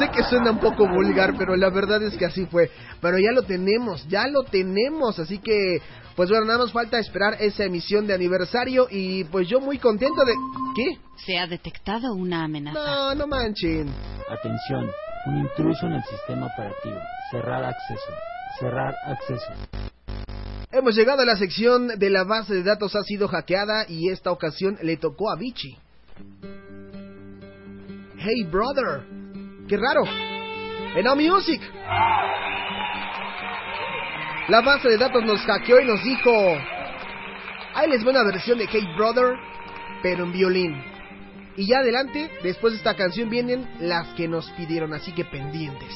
Sé que suena un poco vulgar, pero la verdad es que así fue. Pero ya lo tenemos, ya lo tenemos. Así que, pues bueno, nada más falta esperar esa emisión de aniversario. Y pues yo muy contento de... ¿Qué? Se ha detectado una amenaza. No, no manchen. Atención, un intruso en el sistema operativo. Cerrar acceso. Cerrar acceso. Hemos llegado a la sección de la base de datos ha sido hackeada y esta ocasión le tocó a Vichy. Hey brother, qué raro. En Now Music. La base de datos nos hackeó y nos dijo, ahí les va una versión de Hey brother, pero en violín. Y ya adelante, después de esta canción vienen las que nos pidieron, así que pendientes.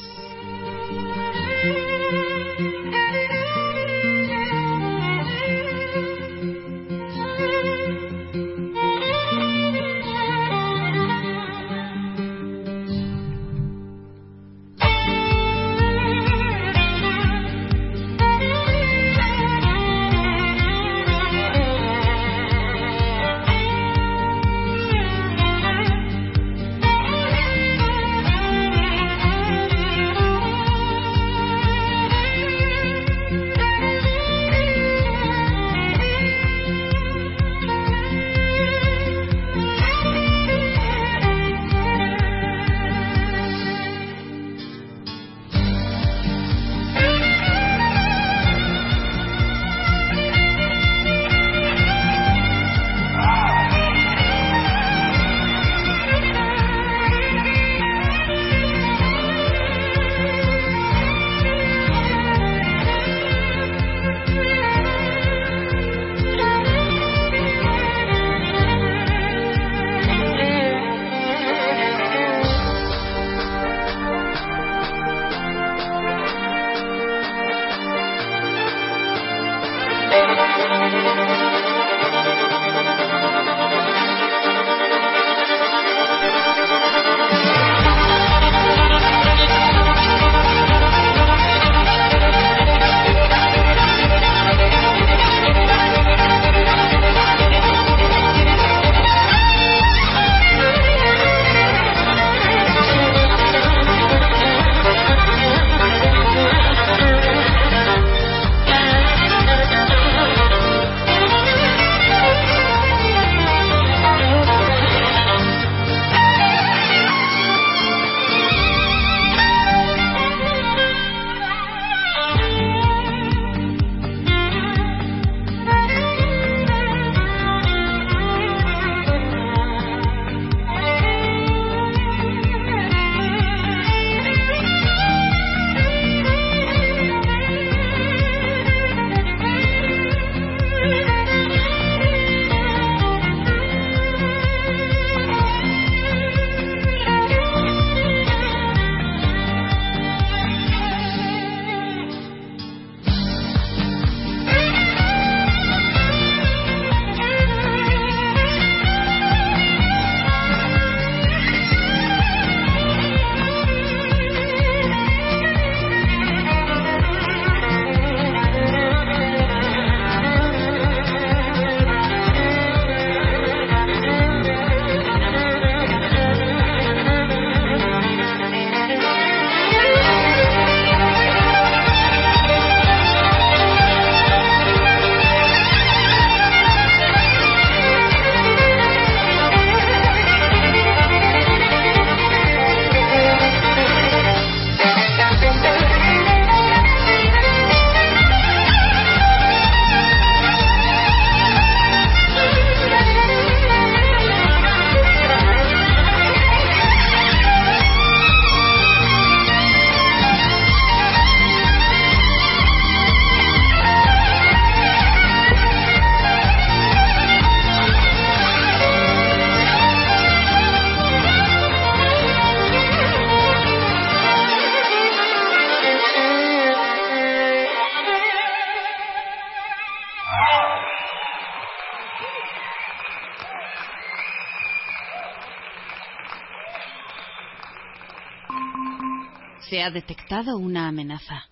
ha detectado una amenaza.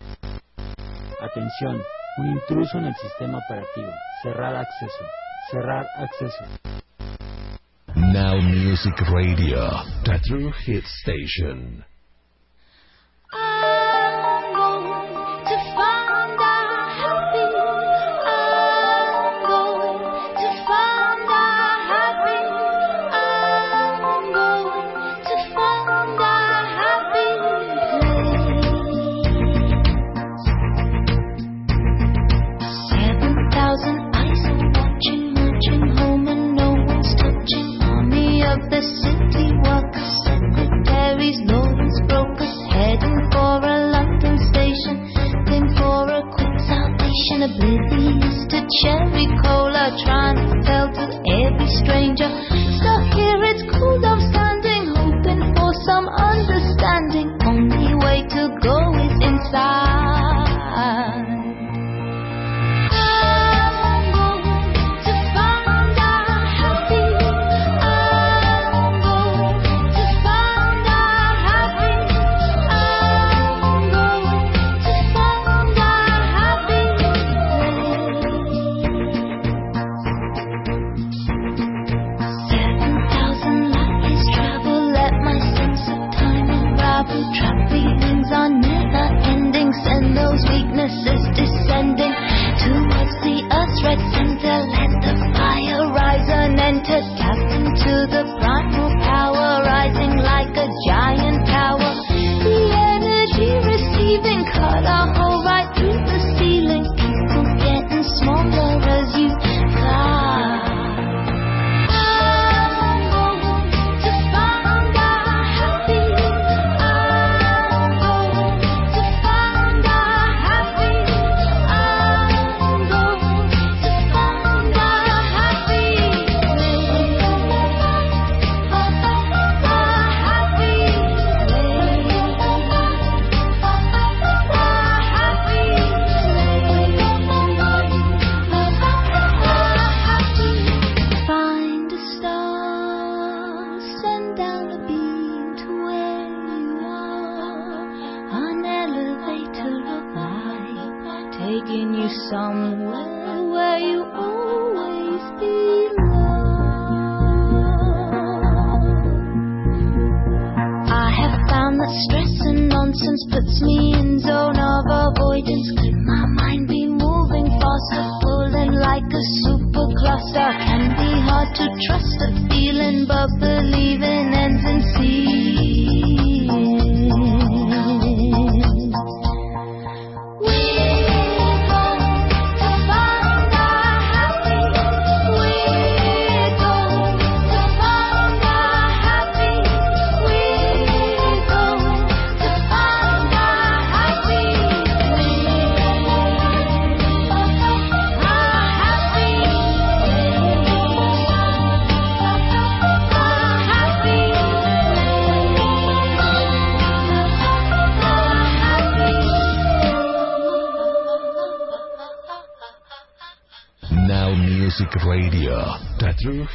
Atención, un intruso en el sistema operativo. Cerrar acceso. Cerrar acceso. Now Music Radio, The True Hit Station. Sherry Cola trying to sell to every stranger.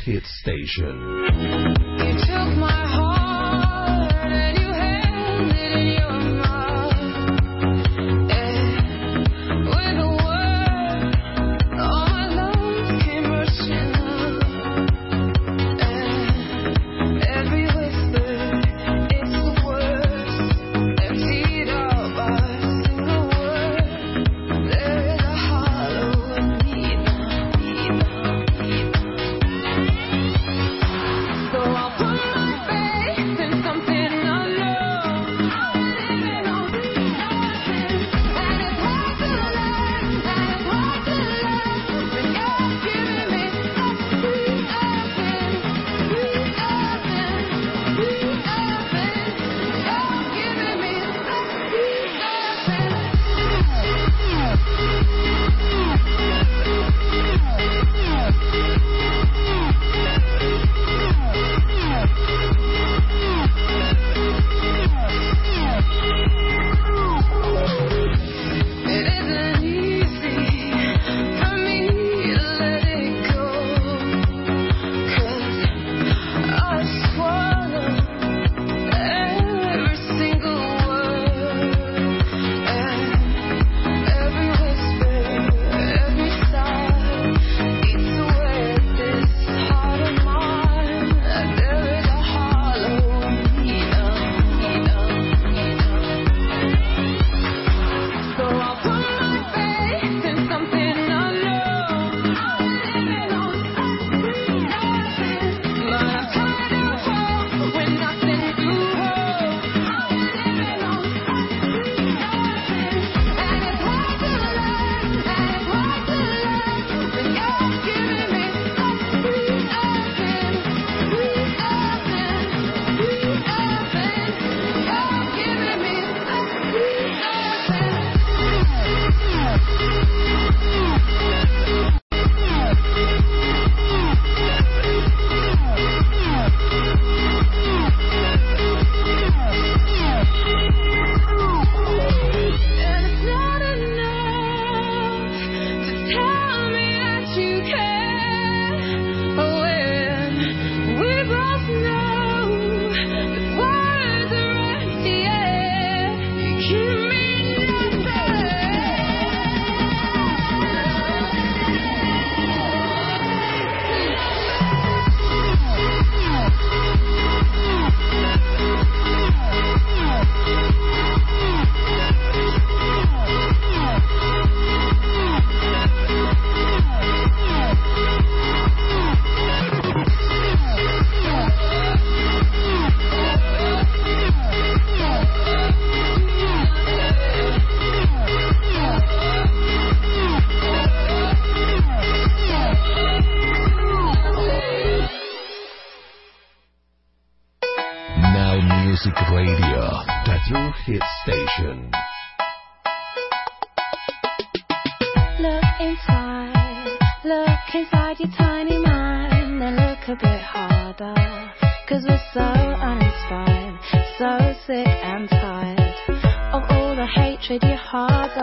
hit station. heart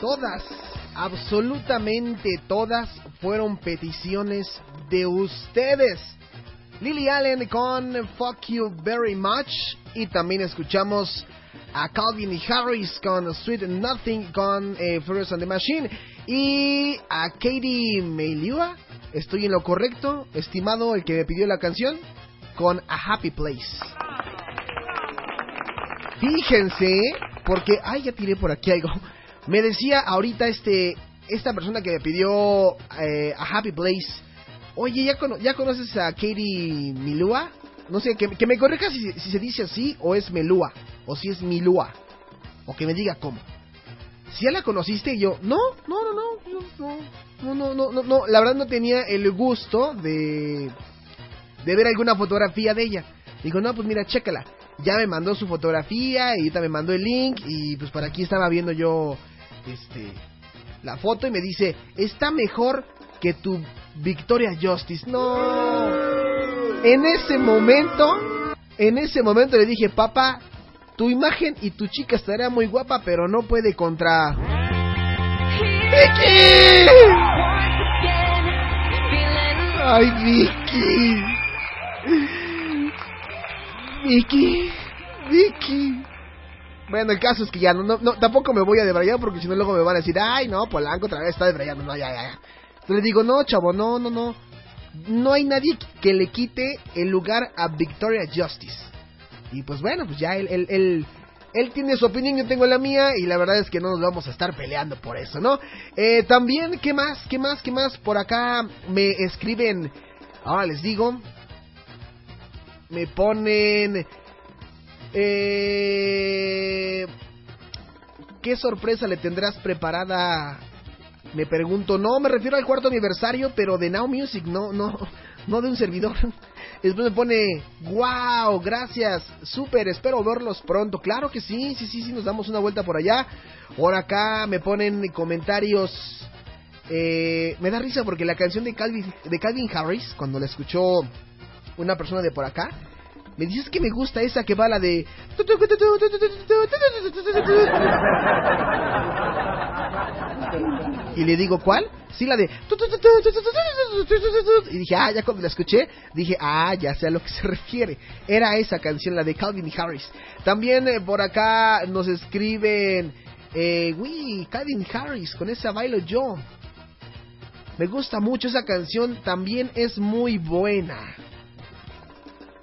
Todas, absolutamente todas, fueron peticiones de ustedes. Lily Allen con Fuck You Very Much. Y también escuchamos a Calvin y Harris con Sweet Nothing con eh, Furious the Machine. Y a Katie Meiliua. Estoy en lo correcto, estimado el que me pidió la canción, con A Happy Place. Fíjense, porque, ay, ya tiré por aquí algo. Me decía ahorita este, esta persona que me pidió eh, A Happy Place. Oye, ¿ya, cono- ¿ya conoces a Katie Milua? No sé, que, que me corrija si, si se dice así o es Melua, o si es Milua, o que me diga cómo. Si ya la conociste, yo, no, no, no, no, no, no, no, no, no, la verdad no tenía el gusto de, de ver alguna fotografía de ella. Digo, no, pues mira, chécala. Ya me mandó su fotografía y ahorita me mandó el link y pues por aquí estaba viendo yo este la foto y me dice, está mejor que tu Victoria Justice. No. En ese momento, en ese momento le dije, papá, tu imagen y tu chica estará muy guapa, pero no puede contra... ¡Vicky! ¡Ay, Vicky! Vicky, Vicky. Bueno, el caso es que ya no, no, tampoco me voy a debrayar porque si no luego me van a decir, ay, no, Polanco otra vez está debrayando, no, ya, ya, ya. Entonces le digo, no, chavo, no, no, no. No hay nadie que le quite el lugar a Victoria Justice. Y pues bueno, pues ya él, él, él, él tiene su opinión, yo tengo la mía y la verdad es que no nos vamos a estar peleando por eso, ¿no? Eh, también, ¿qué más? ¿Qué más? ¿Qué más? Por acá me escriben, ahora les digo, me ponen... Eh, ¿Qué sorpresa le tendrás preparada? Me pregunto, no, me refiero al cuarto aniversario, pero de Now Music, no, no, no de un servidor. Después me pone, wow, gracias, súper, espero verlos pronto. Claro que sí, sí, sí, sí, nos damos una vuelta por allá. Por acá me ponen comentarios. Eh, me da risa porque la canción de Calvin, de Calvin Harris, cuando la escuchó una persona de por acá, me dices que me gusta esa que va la de... Y le digo, ¿cuál? Sí, la de... Y dije, ah, ya cuando la escuché, dije, ah, ya sé a lo que se refiere. Era esa canción, la de Calvin Harris. También eh, por acá nos escriben, eh, uy, Calvin Harris, con esa bailo yo. Me gusta mucho esa canción, también es muy buena.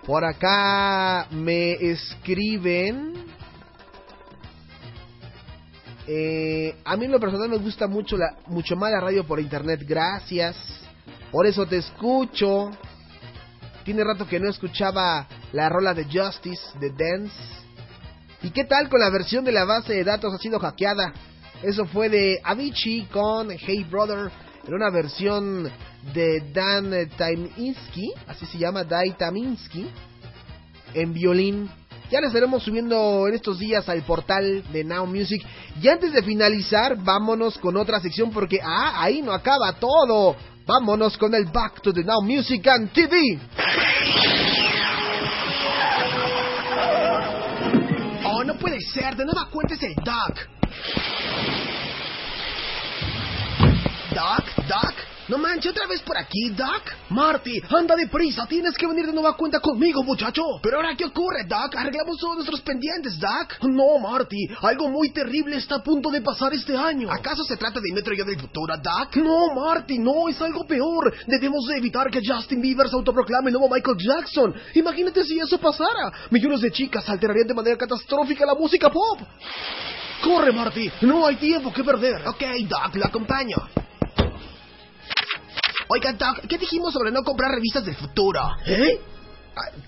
Por acá me escriben. Eh, a mí en lo personal me gusta mucho, la, mucho más la radio por internet. Gracias. Por eso te escucho. Tiene rato que no escuchaba la rola de Justice, de Dance. ¿Y qué tal con la versión de la base de datos ha sido hackeada? Eso fue de Avicii con Hey Brother. Era una versión de Dan Taminsky, así se llama, Dai Taminsky, en violín. Ya le estaremos subiendo en estos días al portal de Now Music. Y antes de finalizar, vámonos con otra sección porque, ah, ahí no acaba todo. Vámonos con el Back to the Now Music and TV. Oh, no puede ser, de nueva cuenta es el Doc. Doc, Doc, no manches, otra vez por aquí, Doc. Marty, anda deprisa, tienes que venir de nueva cuenta conmigo, muchacho. Pero ahora, ¿qué ocurre, Doc? Arreglamos todos nuestros pendientes, Doc. No, Marty, algo muy terrible está a punto de pasar este año. ¿Acaso se trata de Metro yo del futuro, Doc? No, Marty, no, es algo peor. Debemos de evitar que Justin Bieber se autoproclame el nuevo Michael Jackson. Imagínate si eso pasara. Millones de chicas alterarían de manera catastrófica la música pop. Corre, Marty, no hay tiempo que perder. Ok, Doc, lo acompaño. Oiga, Doc, ¿qué dijimos sobre no comprar revistas del futuro? ¿Eh?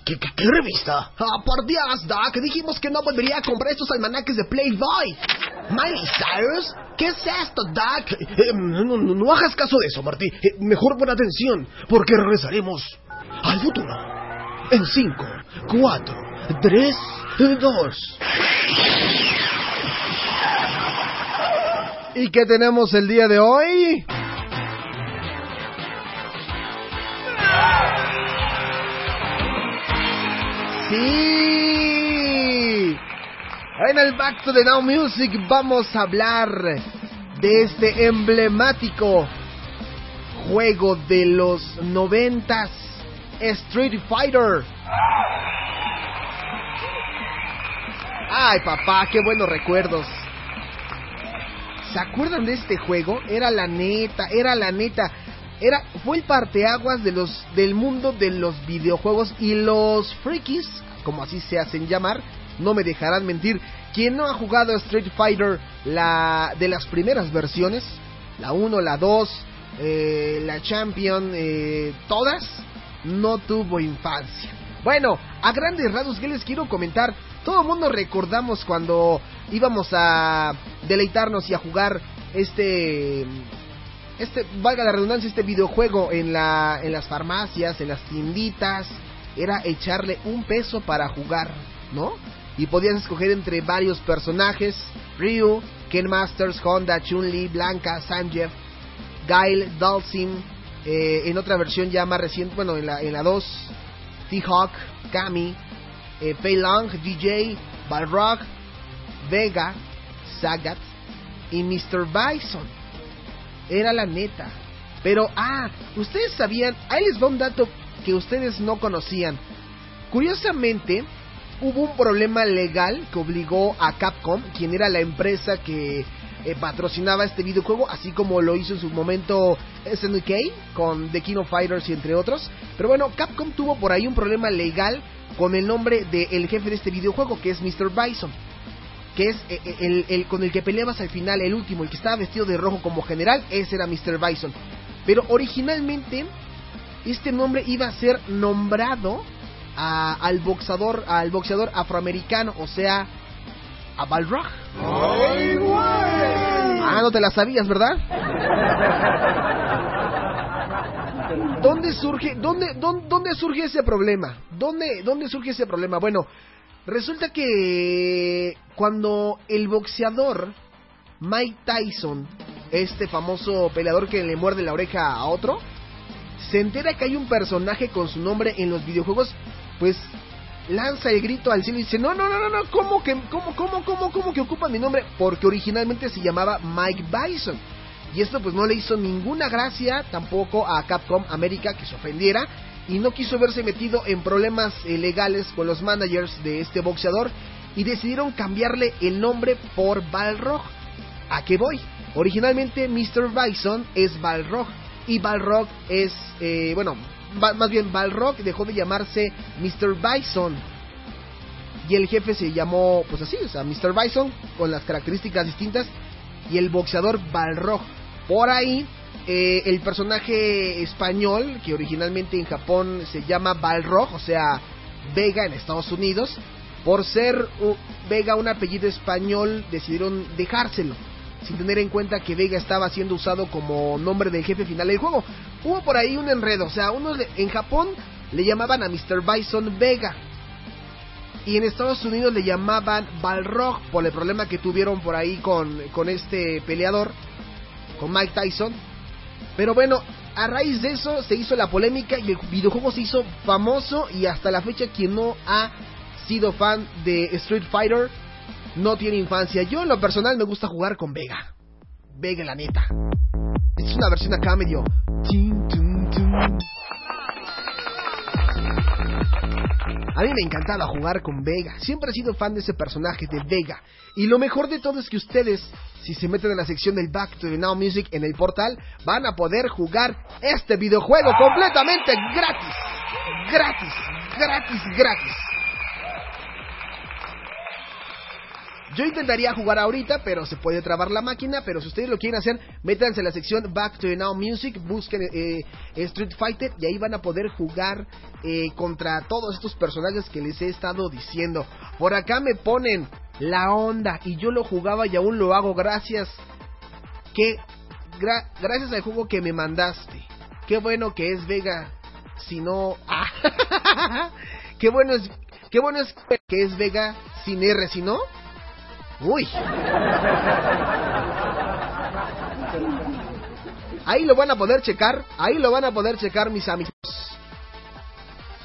¿Qué, qué, qué revista? Ah, por Dios, Doc, dijimos que no volvería a comprar estos almanaques de Playboy. ¿Miley Cyrus? ¿Qué es esto, Doc? Eh, no, no, no hagas caso de eso, Marty. Eh, mejor pon atención, porque regresaremos al futuro. En 5, 4, 3, 2. ¿Y qué tenemos el día de hoy? Sí. En el Back to the Now Music vamos a hablar de este emblemático juego de los noventas, Street Fighter. Ay, papá, qué buenos recuerdos. ¿Se acuerdan de este juego? Era la neta, era la neta. Era, fue el parteaguas de los, del mundo de los videojuegos y los frikis, como así se hacen llamar, no me dejarán mentir. Quien no ha jugado Street Fighter la, de las primeras versiones, la 1, la 2, eh, la Champion, eh, todas, no tuvo infancia. Bueno, a grandes rasgos, ¿qué les quiero comentar? Todo el mundo recordamos cuando íbamos a deleitarnos y a jugar este este, valga la redundancia, este videojuego en, la, en las farmacias, en las tienditas, era echarle un peso para jugar, ¿no? Y podías escoger entre varios personajes, Ryu, Ken Masters, Honda, Chun-Li, Blanca, Sanjeev, Guile, Dalsim, eh, en otra versión ya más reciente, bueno, en la, en la 2, T-Hawk, Kami, eh, Fei Long, DJ, Balrog, Vega, Sagat y Mr. Bison era la neta. Pero, ah, ustedes sabían, ahí les va un dato que ustedes no conocían. Curiosamente, hubo un problema legal que obligó a Capcom, quien era la empresa que eh, patrocinaba este videojuego, así como lo hizo en su momento SNK con The King of Fighters y entre otros. Pero bueno, Capcom tuvo por ahí un problema legal con el nombre del jefe de este videojuego, que es Mr. Bison que es eh, el, el, con el que peleabas al final, el último, el que estaba vestido de rojo como general, ese era Mr. Bison. Pero originalmente este nombre iba a ser nombrado a- al boxeador, al boxeador afroamericano, o sea, a Balrog. Ah, no te la sabías, ¿verdad? ¿Dónde surge, dónde, dónde, dónde surge ese problema? ¿Dónde, ¿Dónde surge ese problema? Bueno, resulta que cuando el boxeador Mike Tyson, este famoso peleador que le muerde la oreja a otro, se entera que hay un personaje con su nombre en los videojuegos, pues lanza el grito al cielo y dice, no, no, no, no, no, ¿cómo que, cómo, cómo, cómo, cómo que ocupa mi nombre? Porque originalmente se llamaba Mike Bison. Y esto pues no le hizo ninguna gracia tampoco a Capcom América que se ofendiera y no quiso verse metido en problemas eh, legales con los managers de este boxeador y decidieron cambiarle el nombre por Balrog. ¿A qué voy? Originalmente Mr. Bison es Balrog y Balrog es, eh, bueno, más bien Balrog dejó de llamarse Mr. Bison y el jefe se llamó, pues así, o sea, Mr. Bison con las características distintas y el boxeador Balrog. Por ahí, eh, el personaje español, que originalmente en Japón se llama Balrog, o sea, Vega en Estados Unidos, por ser uh, Vega un apellido español, decidieron dejárselo, sin tener en cuenta que Vega estaba siendo usado como nombre del jefe final del juego. Hubo por ahí un enredo, o sea, unos en Japón le llamaban a Mr. Bison Vega, y en Estados Unidos le llamaban Balrog por el problema que tuvieron por ahí con, con este peleador, con Mike Tyson. Pero bueno, a raíz de eso se hizo la polémica y el videojuego se hizo famoso y hasta la fecha quien no ha sido fan de Street Fighter no tiene infancia. Yo en lo personal me gusta jugar con Vega. Vega la neta. Es una versión acá medio... A mí me encantaba jugar con Vega. Siempre he sido fan de ese personaje de Vega. Y lo mejor de todo es que ustedes, si se meten en la sección del Back to the Now Music en el portal, van a poder jugar este videojuego completamente gratis. Gratis, gratis, gratis. Yo intentaría jugar ahorita, pero se puede trabar la máquina. Pero si ustedes lo quieren hacer, métanse en la sección Back to Now Music, busquen eh, Street Fighter y ahí van a poder jugar eh, contra todos estos personajes que les he estado diciendo. Por acá me ponen la onda y yo lo jugaba y aún lo hago gracias que gra- gracias al juego que me mandaste. Qué bueno que es Vega, si no, ah, qué bueno es, qué bueno es que es Vega sin R, si no. Uy. Ahí lo van a poder checar, ahí lo van a poder checar mis amigos.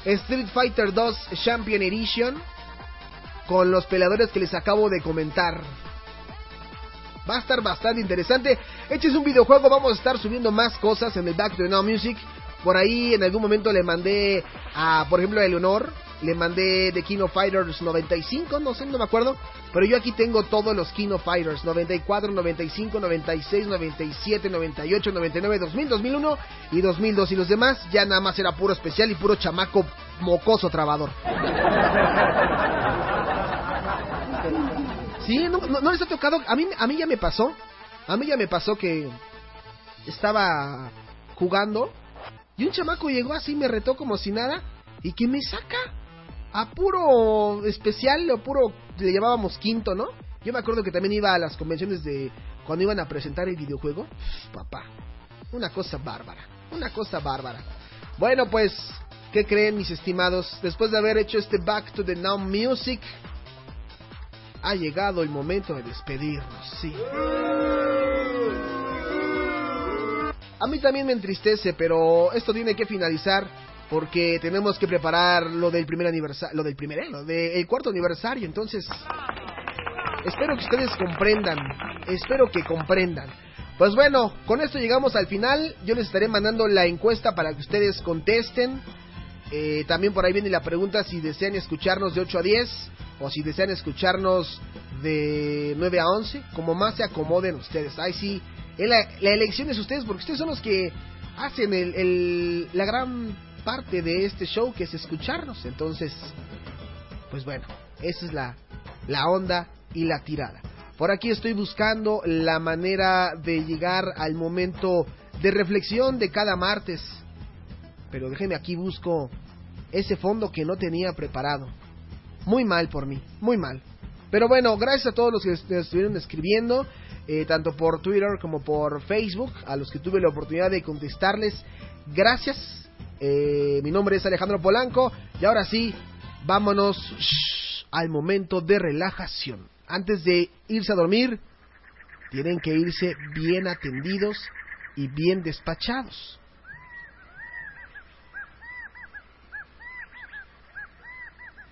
Street Fighter 2 Champion Edition con los peleadores que les acabo de comentar. Va a estar bastante interesante. Este es un videojuego, vamos a estar subiendo más cosas en el Back to Now Music. Por ahí en algún momento le mandé a, por ejemplo, a Eleonor, le mandé de King of Fighters 95, no sé, no me acuerdo. Pero yo aquí tengo todos los King of Fighters, 94, 95, 96, 97, 98, 99, 2000, 2001 y 2002. Y los demás ya nada más era puro especial y puro chamaco mocoso trabador. Sí, no, no, no les ha tocado. A mí, a mí ya me pasó. A mí ya me pasó que estaba jugando y un chamaco llegó así, me retó como si nada y que me saca a puro especial o puro le llamábamos quinto, ¿no? Yo me acuerdo que también iba a las convenciones de cuando iban a presentar el videojuego. Papá, una cosa bárbara, una cosa bárbara. Bueno, pues, ¿qué creen mis estimados? Después de haber hecho este Back to the Now Music, ha llegado el momento de despedirnos, sí. A mí también me entristece, pero esto tiene que finalizar porque tenemos que preparar lo del primer aniversario, lo del primer, eh, lo del cuarto aniversario, entonces espero que ustedes comprendan, espero que comprendan. Pues bueno, con esto llegamos al final, yo les estaré mandando la encuesta para que ustedes contesten. Eh, también por ahí viene la pregunta si desean escucharnos de 8 a 10 o si desean escucharnos de 9 a 11, como más se acomoden ustedes. Ahí sí, la, elección es ustedes porque ustedes son los que hacen el, la gran parte de este show que es escucharnos. Entonces, pues bueno, esa es la, la onda y la tirada. Por aquí estoy buscando la manera de llegar al momento de reflexión de cada martes. Pero déjenme aquí busco ese fondo que no tenía preparado. Muy mal por mí, muy mal. Pero bueno, gracias a todos los que est- estuvieron escribiendo, eh, tanto por Twitter como por Facebook, a los que tuve la oportunidad de contestarles. Gracias. Eh, mi nombre es Alejandro Polanco y ahora sí, vámonos shh, al momento de relajación. Antes de irse a dormir, tienen que irse bien atendidos y bien despachados.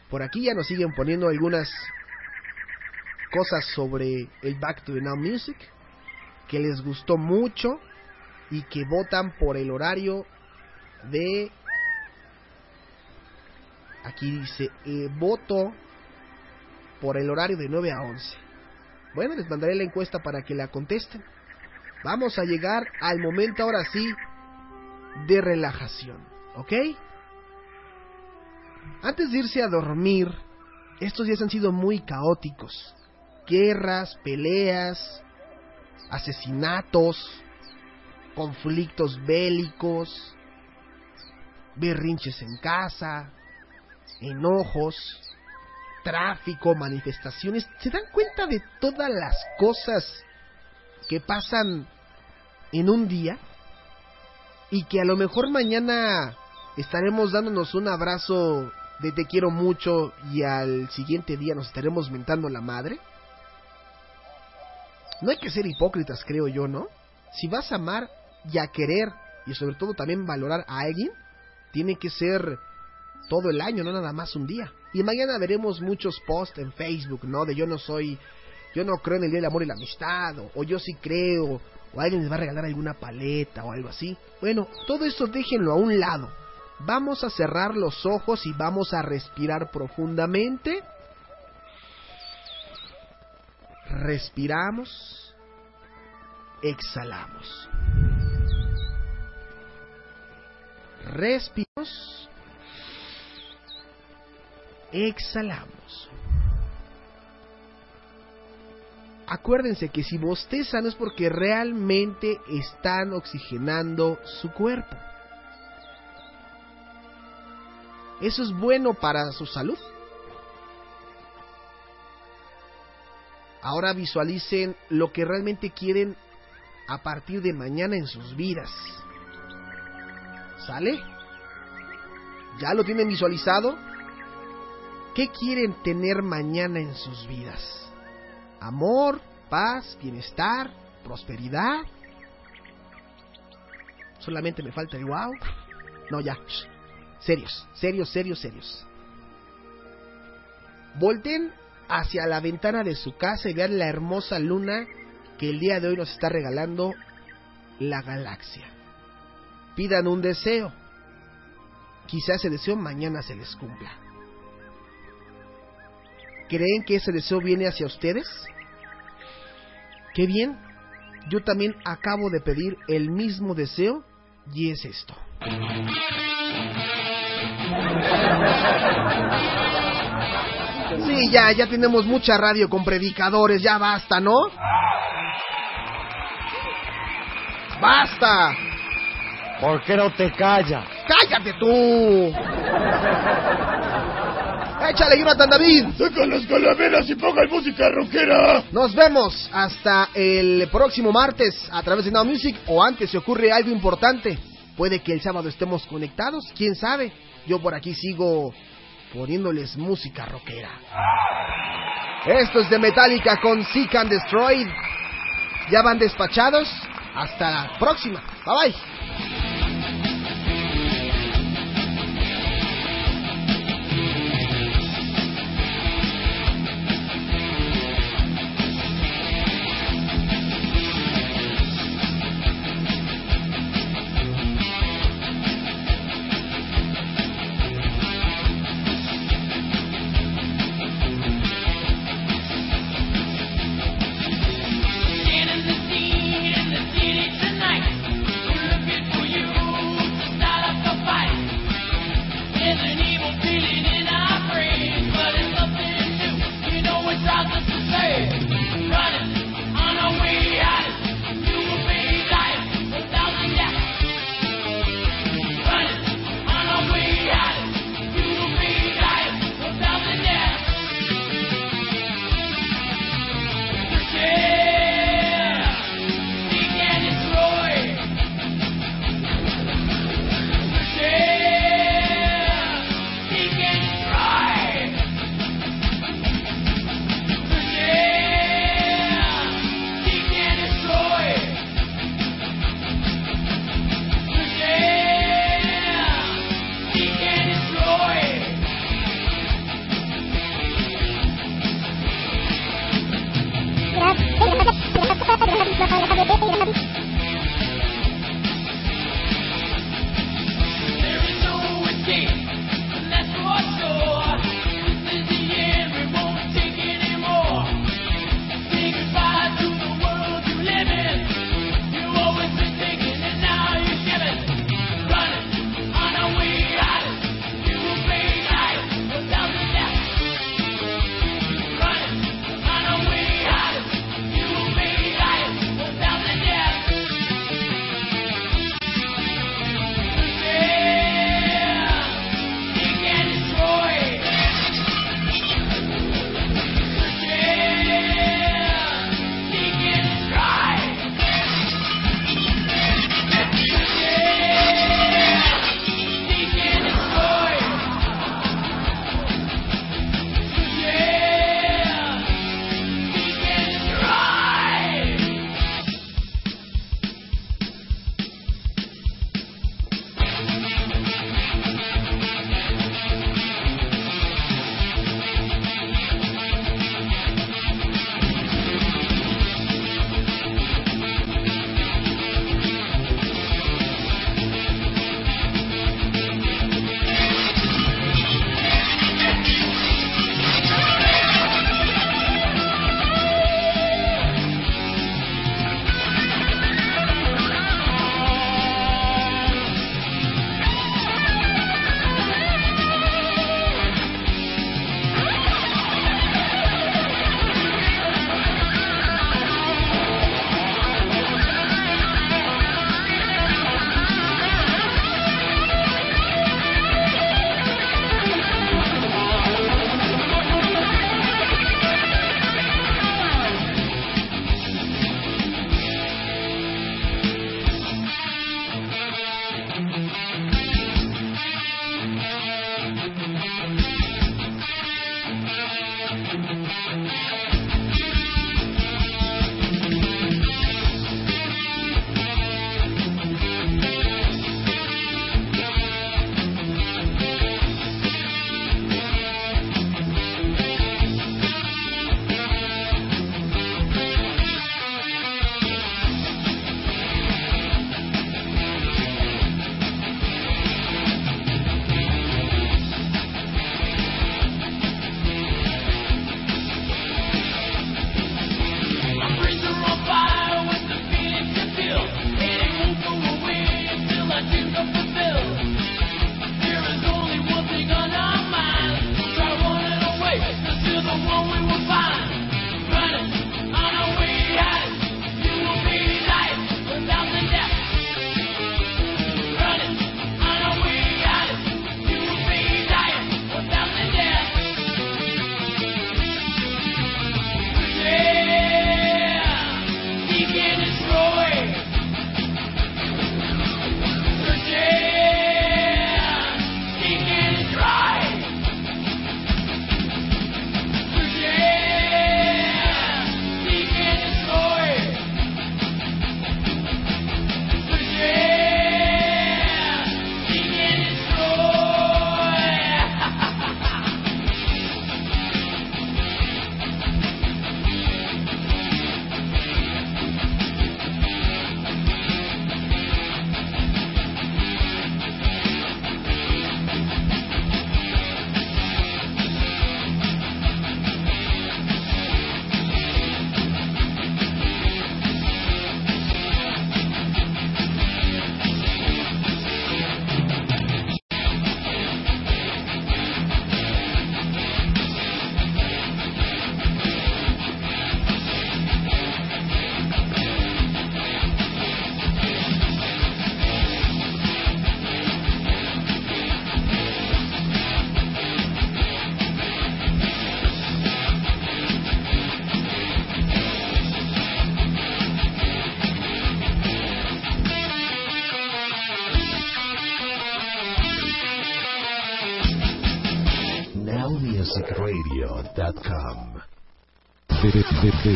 Por aquí ya nos siguen poniendo algunas cosas sobre el Back to the Now Music que les gustó mucho y que votan por el horario de aquí dice eh, voto por el horario de 9 a 11 bueno les mandaré la encuesta para que la contesten. Vamos a llegar al momento ahora sí de relajación ¿ok? antes de irse a dormir estos días han sido muy caóticos guerras, peleas, asesinatos, conflictos bélicos, berrinches en casa, enojos, tráfico, manifestaciones. ¿Se dan cuenta de todas las cosas que pasan en un día? Y que a lo mejor mañana estaremos dándonos un abrazo de te quiero mucho y al siguiente día nos estaremos mentando la madre. No hay que ser hipócritas, creo yo, ¿no? Si vas a amar y a querer, y sobre todo también valorar a alguien, tiene que ser todo el año, no nada más un día. Y mañana veremos muchos posts en Facebook, ¿no? De yo no soy, yo no creo en el Día del Amor y la Amistad, o, o yo sí creo, o alguien les va a regalar alguna paleta o algo así. Bueno, todo eso déjenlo a un lado. Vamos a cerrar los ojos y vamos a respirar profundamente. Respiramos. Exhalamos. Respiramos. Exhalamos. Acuérdense que si bostezan es porque realmente están oxigenando su cuerpo. Eso es bueno para su salud. Ahora visualicen lo que realmente quieren a partir de mañana en sus vidas. ¿Sale? ¿Ya lo tienen visualizado? ¿Qué quieren tener mañana en sus vidas? Amor, paz, bienestar, prosperidad. Solamente me falta el wow. No, ya. Serios, serios, serios, serios. Volten hacia la ventana de su casa y vean la hermosa luna que el día de hoy nos está regalando la galaxia. Pidan un deseo. Quizás ese deseo mañana se les cumpla. ¿Creen que ese deseo viene hacia ustedes? Qué bien. Yo también acabo de pedir el mismo deseo y es esto. Sí, ya, ya tenemos mucha radio con predicadores, ya basta, ¿no? ¡Basta! ¿Por qué no te callas? ¡Cállate tú! ¡Échale, Jonathan David! ¡Saca las calaveras y pongan música rockera! Nos vemos hasta el próximo martes a través de Now Music o antes si ocurre algo importante. Puede que el sábado estemos conectados, quién sabe. Yo por aquí sigo poniéndoles música rockera. Esto es de Metallica con Seek and Destroyed. Ya van despachados. Hasta la próxima. Bye bye.